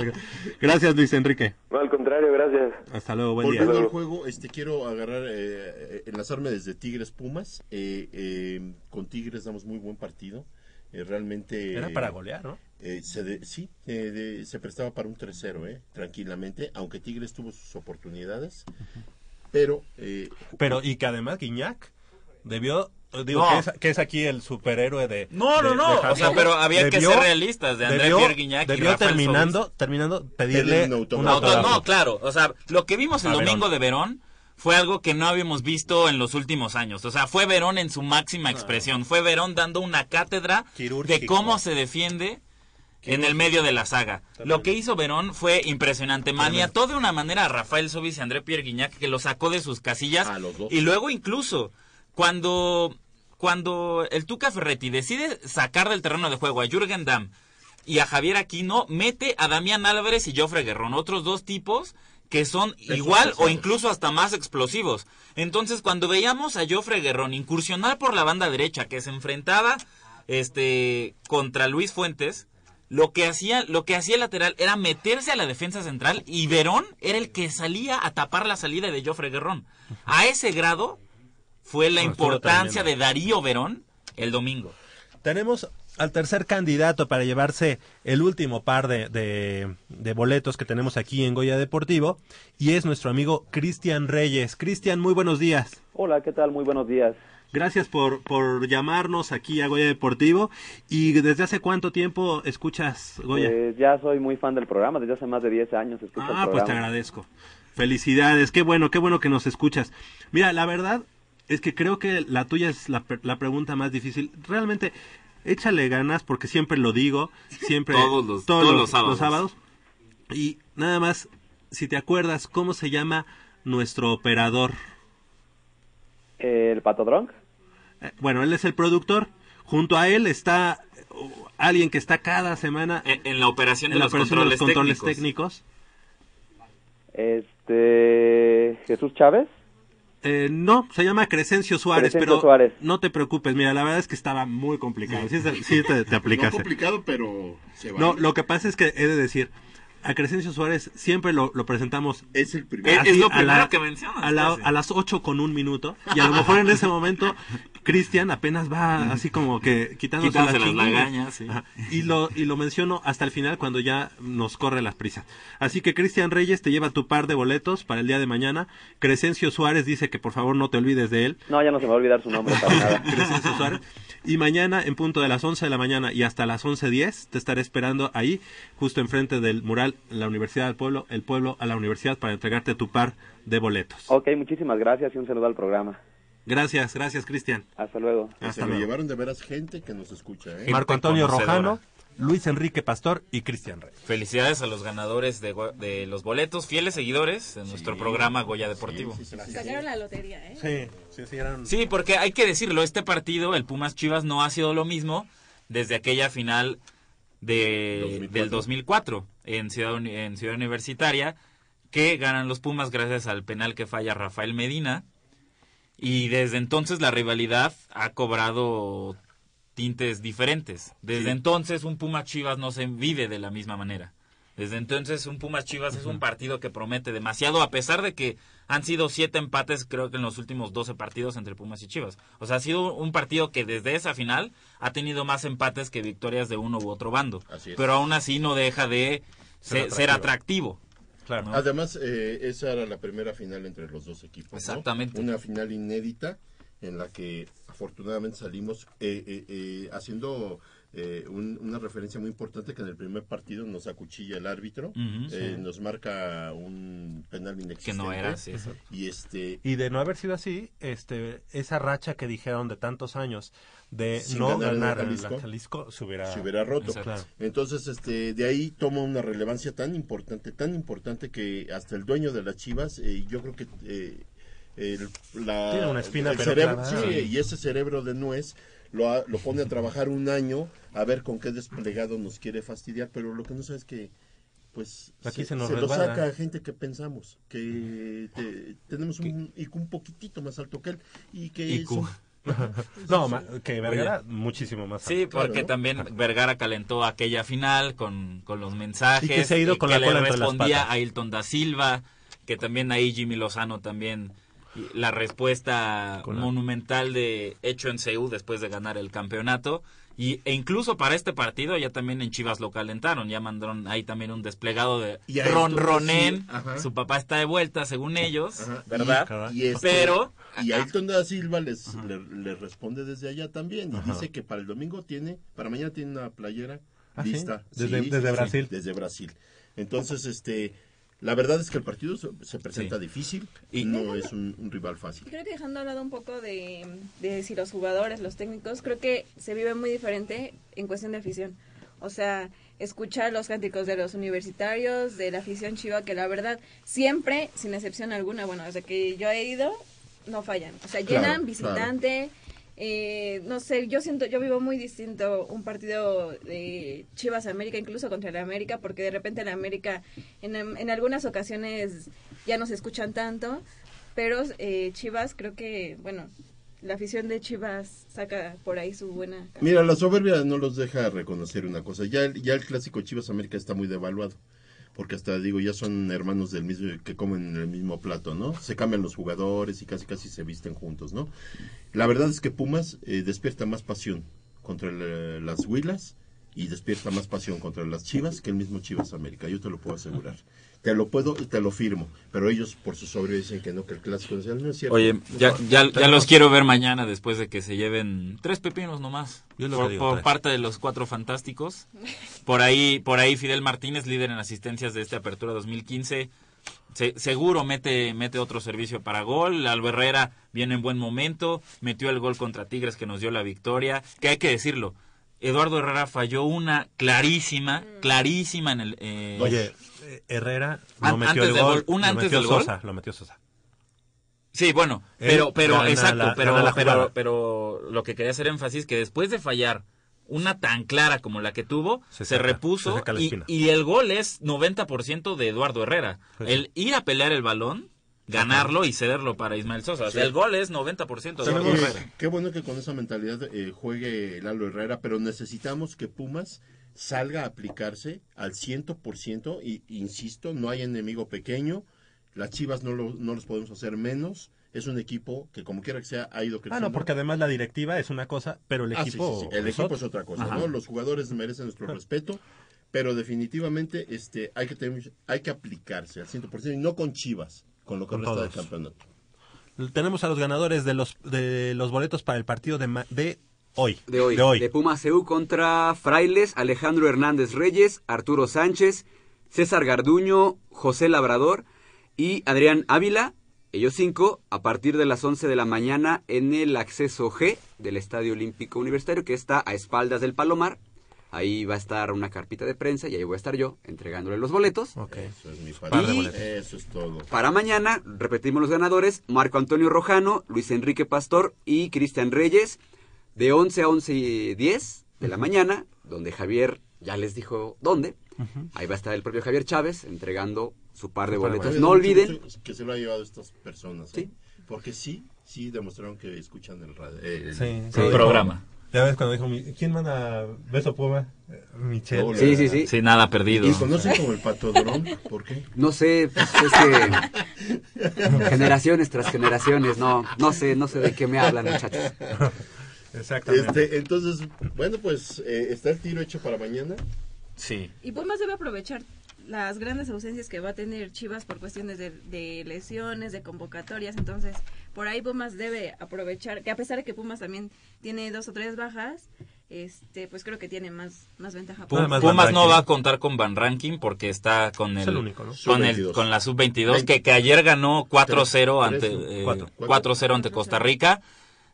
Gracias, Luis Enrique. No, al contrario, gracias. Hasta luego, buen día. Volviendo al juego, este quiero agarrar, eh, eh, enlazarme desde Tigres Pumas. Eh, eh, con Tigres damos muy buen partido. Eh, realmente. Era para golear, ¿no? Eh, se de- sí, eh, de- se prestaba para un 3-0, eh, tranquilamente, aunque Tigres tuvo sus oportunidades. Pero. Eh, Pero, y que además Guiñac debió. Digo, No. que, es, que es aquí el superhéroe de. No, no, no, de o sea, pero había que ser realistas, de André debió- Pierre Guignac y Debió terminando, Sobis. terminando, pedirle un No, autógrafo. no, claro. O sea, lo que vimos el A domingo Verón. de Verón fue algo que no habíamos visto en los últimos años. O sea, fue Verón en su máxima expresión. Fue Verón dando una cátedra de cómo se defiende en el medio de la saga. Lo que hizo Verón fue impresionante. Maniató de una manera a Rafael Sobis y André Pierre Guignac que lo sacó de sus casillas. Y luego incluso cuando cuando el Tuca Ferretti decide sacar del terreno de juego a Jürgen Damm y a Javier Aquino, mete a Damián Álvarez y Joffre Guerrón, otros dos tipos que son igual o incluso hasta más explosivos. Entonces, cuando veíamos a Joffre Guerrón incursionar por la banda derecha, que se enfrentaba este contra Luis Fuentes, lo que hacía, lo que hacía el lateral era meterse a la defensa central y Verón era el que salía a tapar la salida de Joffre Guerrón. A ese grado fue la importancia de. Darío Verón el domingo. Tenemos al tercer candidato para llevarse el último par de, de- de boletos que tenemos aquí en Goya Deportivo y es nuestro amigo Cristian Reyes. Cristian, muy buenos días. Hola, ¿qué tal? Muy buenos días. Gracias por, por llamarnos aquí a Goya Deportivo. ¿Y desde hace cuánto tiempo escuchas Goya? Pues ya soy muy fan del programa, desde hace más de 10 años escucho el Ah, pues te agradezco. Felicidades, qué bueno, qué bueno que nos escuchas. Mira, la verdad es que creo que la tuya es la, pre- la pregunta más difícil. Realmente, échale ganas porque siempre lo digo, siempre Todos los- todos los sábados. sábados. Y nada más, si te acuerdas, ¿cómo se llama nuestro operador? ¿El Pato Drunk? Eh, Bueno, él es el productor. Junto a él está uh, alguien que está cada semana En, en la operación en de la los operación de controles, los controles técnicos. técnicos. Este... ¿Jesús Chávez? Eh, no, se llama Crescencio Suárez, Crescencio pero Suárez. no te preocupes, mira, la verdad es que estaba muy complicado. Sí, sí te, te no aplicaste. complicado, pero se va. No, lo que pasa es que he de decir, a Crescencio Suárez siempre lo, lo presentamos. Es el Es- es lo primero que mencionas, A, la- casi. a las 8 con un minuto. Y a lo mejor en ese momento, Cristian apenas va así como que quitándose, Quitándose las lagañas, sí. Y lo, y lo menciono hasta el final cuando ya nos corre las prisas. Así que Cristian Reyes te lleva tu par de boletos para el día de mañana. Crescencio Suárez dice que por favor no te olvides de él. No, ya no se me va a olvidar su nombre para nada. Crescencio Suárez. Y mañana, en punto de las 11 de la mañana y hasta las 11.10, te estaré esperando ahí, justo enfrente del mural la Universidad del Pueblo, el pueblo a la universidad, para entregarte tu par de boletos. Ok, muchísimas gracias y un saludo al programa. Gracias, gracias, Cristian. Hasta luego. Hasta luego. llevaron de veras gente que nos escucha. ¿eh? Marco Antonio. Rojano, Luis Enrique Pastor y Cristian Reyes. Felicidades a los ganadores de, los boletos, fieles seguidores de nuestro programa Goya Deportivo. Sacaron la lotería, ¿eh? Sí, sí, sí, eran... Sí, porque hay que decirlo, este partido, el Pumas Chivas, no ha sido lo mismo desde aquella final de, 2004. del 2004 en Ciudad, en Ciudad Universitaria, que ganan los Pumas gracias al penal que falla Rafael Medina. Y desde entonces la rivalidad ha cobrado tintes diferentes. Desde Sí. entonces un Pumas Chivas no se vive de la misma manera. Desde entonces un Pumas Chivas es un partido que promete demasiado, a pesar de que han sido siete empates, creo que en los últimos 12 partidos entre Pumas y Chivas. O sea, ha sido un partido que desde esa final ha tenido más empates que victorias de uno u otro bando. Así es. Pero aún así no deja de Ser se- ser, atractivo. Claro. ¿no? Además, eh, esa era la primera final entre los dos equipos. ¿no? Exactamente. Una final inédita en la que afortunadamente salimos eh, eh, eh, haciendo eh, un- una referencia muy importante que en el primer partido nos acuchilla el árbitro, eh, Sí. nos marca un penal inexistente. no era. Y este Y de no haber sido así, este, esa racha que dijeron de tantos años de Sin no ganar en ganar en Jalisco, la Jalisco se hubiera, se hubiera roto. Claro. Entonces, este, de ahí toma una relevancia tan importante, tan importante que hasta el dueño de las Chivas, eh, yo creo que eh, el, la- Tiene una espina, el pero cerebro, sí, y ese cerebro de nuez lo, ha- lo pone a trabajar un año a ver con qué desplegado nos quiere fastidiar, pero lo que no sabes es que pues Aquí se nos lo resbala. saca a gente que pensamos, que te- tenemos un IQ un poquitito más alto que él y que IQ. son- no, que Vergara Oye. muchísimo más. Sí, porque también Vergara calentó aquella final con, con los mensajes. Y que se ha ido con que la le cola entre las respondía patas. a Ailton da Silva, que también ahí Jimmy Lozano también la respuesta Con la- monumental de hecho en CEU después de ganar el campeonato. Y, e incluso para este partido ya también en Chivas lo calentaron, ya mandaron ahí también un desplegado de Y Ron Ronen, sí, ajá. su papá está de vuelta según ellos, Ajá, ¿verdad? Y, y este- Pero y Ailton da Silva les, le, le responde desde allá también y Ajá. dice que para el domingo tiene, para mañana tiene una playera ¿Ah, sí? lista. Desde- desde Brasil. desde Brasil. Entonces, este, la verdad es que el partido se, se presenta Sí. difícil Y- no es un, un rival fácil. Creo que dejando al lado un poco de, de si los jugadores, los técnicos, creo que se vive muy diferente en cuestión de afición. O sea, escuchar los cánticos de los universitarios, de la afición chiva, que la verdad siempre, sin excepción alguna, bueno, desde que yo he ido, no fallan. O sea, Claro, llenan visitante. Eh, no sé, yo siento, yo vivo muy distinto un partido de Chivas América, incluso contra la América, porque de repente la América en, en algunas ocasiones ya no se escuchan tanto, pero eh, Chivas creo que, bueno, la afición de Chivas saca por ahí su buena... Mira, la soberbia no los deja reconocer una cosa. Ya el, ya el clásico Chivas América está muy devaluado. Porque hasta digo, ya son hermanos del mismo, que comen en el mismo plato, ¿no? Se cambian los jugadores y casi casi se visten juntos, ¿no? La verdad es que Pumas eh, despierta más pasión contra el- las Huilas y despierta más pasión contra las Chivas que el mismo Chivas América. Yo te lo puedo asegurar. Te lo puedo y te lo firmo. Pero ellos por su soberbia dicen que no, que el clásico nacional no es cierto. Oye, ya, ya, ya los quiero ver mañana después de que se lleven tres pepinos nomás. Yo lo por digo, parte de los cuatro fantásticos. Por ahí, por ahí Fidel Martínez, líder en asistencias de esta apertura 2015. Se- seguro mete, mete otro servicio para gol. Albo Herrera viene en buen momento. Metió el gol contra Tigres que nos dio la victoria. Que hay que decirlo. Eduardo Herrera falló una clarísima, clarísima en el... eh, Oye, eh, Herrera no An- metió antes el del gol, gol, un lo antes metió del gol. Sosa, lo metió Sosa. Sí, bueno, pero, pero, gana exacto, la- pero, pero, pero lo que quería hacer énfasis es que después de fallar una tan clara como la que tuvo, Se se, saca, repuso se y, el gol es 90% de Eduardo Herrera. Pues sí. El ir a pelear el balón, ganarlo y cederlo para Ismael Sosa. Sí. el gol es 90% de Eduardo Sí, Herrera. qué bueno que con esa mentalidad eh, juegue Lalo Herrera, pero necesitamos que Pumas salga a aplicarse al 100% y insisto, no hay enemigo pequeño, las Chivas no, lo- no los podemos hacer menos, es un equipo que como quiera que sea ha ido Ah, creciendo. no, porque además la directiva es una cosa, pero el Ah, sí, equipo... sí, sí, El equipo es otra cosa, Ajá. ¿no? Los jugadores merecen nuestro respeto, pero definitivamente este hay que tener- hay que aplicarse al 100% y no con Chivas, con lo que Con resta del todos. campeonato. Tenemos a los ganadores de los de los boletos para el partido de, de hoy. De hoy. De hoy. De Pumas CU contra Frailes, Alejandro Hernández Reyes, Arturo Sánchez, César Garduño, José Labrador y Adrián Ávila. Ellos cinco, a partir de las 11 de la mañana en el acceso G del Estadio Olímpico Universitario, que está a espaldas del Palomar. Ahí va a estar una carpita de prensa y ahí voy a estar yo entregándole los boletos. Eso es mi. Eso es todo. Para mañana, repetimos los ganadores, Marco Antonio Rojano, Luis Enrique Pastor y Cristian Reyes, de 11 a 11 y 10 de la mañana, donde Javier ya les dijo dónde. Ahí va a estar el propio Javier Chávez entregando su par de boletos. No olviden, Que se lo ha llevado estas personas. ¿eh? Porque sí, sí demostraron que escuchan el, radio, el, Sí, Sí, programa. Ya ves cuando dijo, mi- ¿quién manda beso Puma? Michelle. Sí, sí, sí. Sí, nada perdido. ¿Y conocen como el patodrón? ¿Por qué? no sé, pues, es que generaciones tras generaciones, no, no sé, no sé de qué me hablan muchachos. Exactamente. Este, entonces, bueno, pues eh, está el tiro hecho para mañana. Sí. Y Pumas debe aprovechar las grandes ausencias que va a tener Chivas por cuestiones de, de lesiones, de convocatorias, entonces por ahí Pumas debe aprovechar, que a pesar de que Pumas también tiene dos o tres bajas, este, pues creo que tiene más, más ventaja. Pum- Pumas no va a contar con Van Ranking porque está con Es el, el único, ¿no? con el Sub-22. con la sub 22 que, que ayer ganó 4-0 Tres, ante eh, cuatro. 4-0 ante Costa Rica.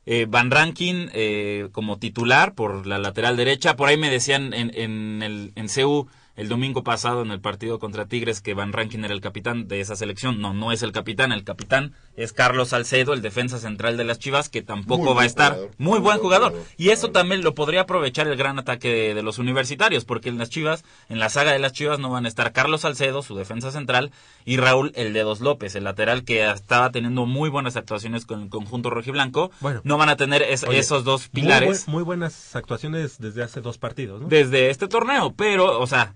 Eh, Van Ranking eh, como titular por la lateral derecha. Por ahí me decían en, en el en CU el domingo pasado en el partido contra Tigres que Van Rankin era el capitán de esa selección. No, no es el capitán. El capitán es Carlos Salcedo, el defensa central de las Chivas, que tampoco Muy va a estar. jugador. Muy buen jugador. Y eso también lo podría aprovechar el gran ataque de, de los universitarios, porque en las Chivas, en la saga de las Chivas no van a estar Carlos Salcedo, su defensa central, y Raúl el Dedos López, el lateral que estaba teniendo muy buenas actuaciones con el conjunto rojiblanco. Bueno. no van a tener es- Oye, esos dos muy pilares buen- Muy, buenas actuaciones desde hace dos partidos, ¿no? desde este torneo, pero, o sea,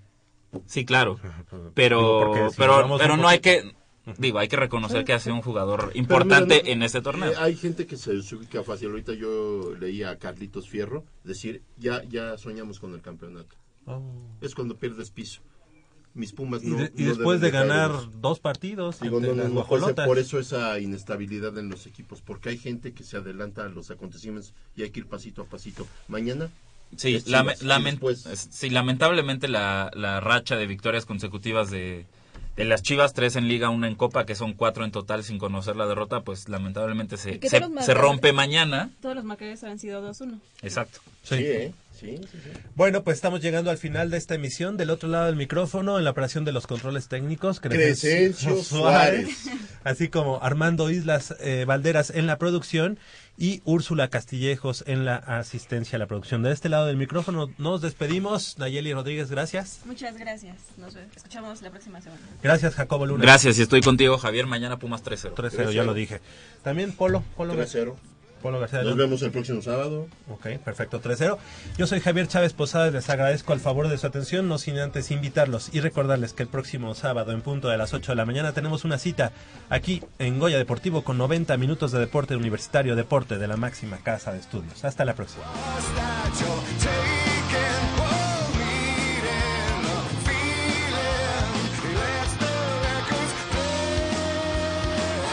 sí, claro, pero, porque si pero, pero un no hay que, digo, hay que reconocer que ha sido un jugador Pero importante mira, no, en este torneo. eh, hay gente que se ubica fácil. Ahorita yo leía a Carlitos Fierro decir, ya, ya soñamos con el campeonato. Oh. Es cuando pierdes piso. Mis Pumas Y, no. de- y no después de ganar dos partidos Digo, no, no, las no por eso esa inestabilidad en los equipos, porque hay gente que se adelanta a los acontecimientos y hay que ir pasito a pasito. Mañana. Sí, lame- sí, lamentablemente la, la racha de victorias consecutivas de, de las Chivas, tres en liga, una en copa, que son cuatro en total sin conocer la derrota, pues lamentablemente se, se, rompe mañana. Todos los marcadores han sido 2-1. Exacto. Sí. ¿eh? Sí, sí, sí. Bueno, pues estamos llegando al final de esta emisión. Del otro lado del micrófono, en la operación de los controles técnicos, Crescencio Suárez. así como Armando Islas eh, Valderas en la producción y Úrsula Castillejos en la asistencia a la producción. De este lado del micrófono nos despedimos. Nayeli Rodríguez, gracias. Muchas gracias. Nos escuchamos la próxima semana. Gracias, Jacobo Luna. Gracias y estoy contigo, Javier. Mañana Pumas 3-0. 3-0, ya lo dije. También Polo, Polo, 3-0. Polo García. Nos vemos el próximo sábado. Ok, perfecto, 3-0. Yo soy Javier Chávez Posadas, les agradezco al favor de su atención, no sin antes invitarlos y recordarles que el próximo sábado en punto de las 8 de la mañana tenemos una cita aquí en Goya Deportivo con 90 minutos de deporte universitario, deporte de la máxima casa de estudios. Hasta la próxima.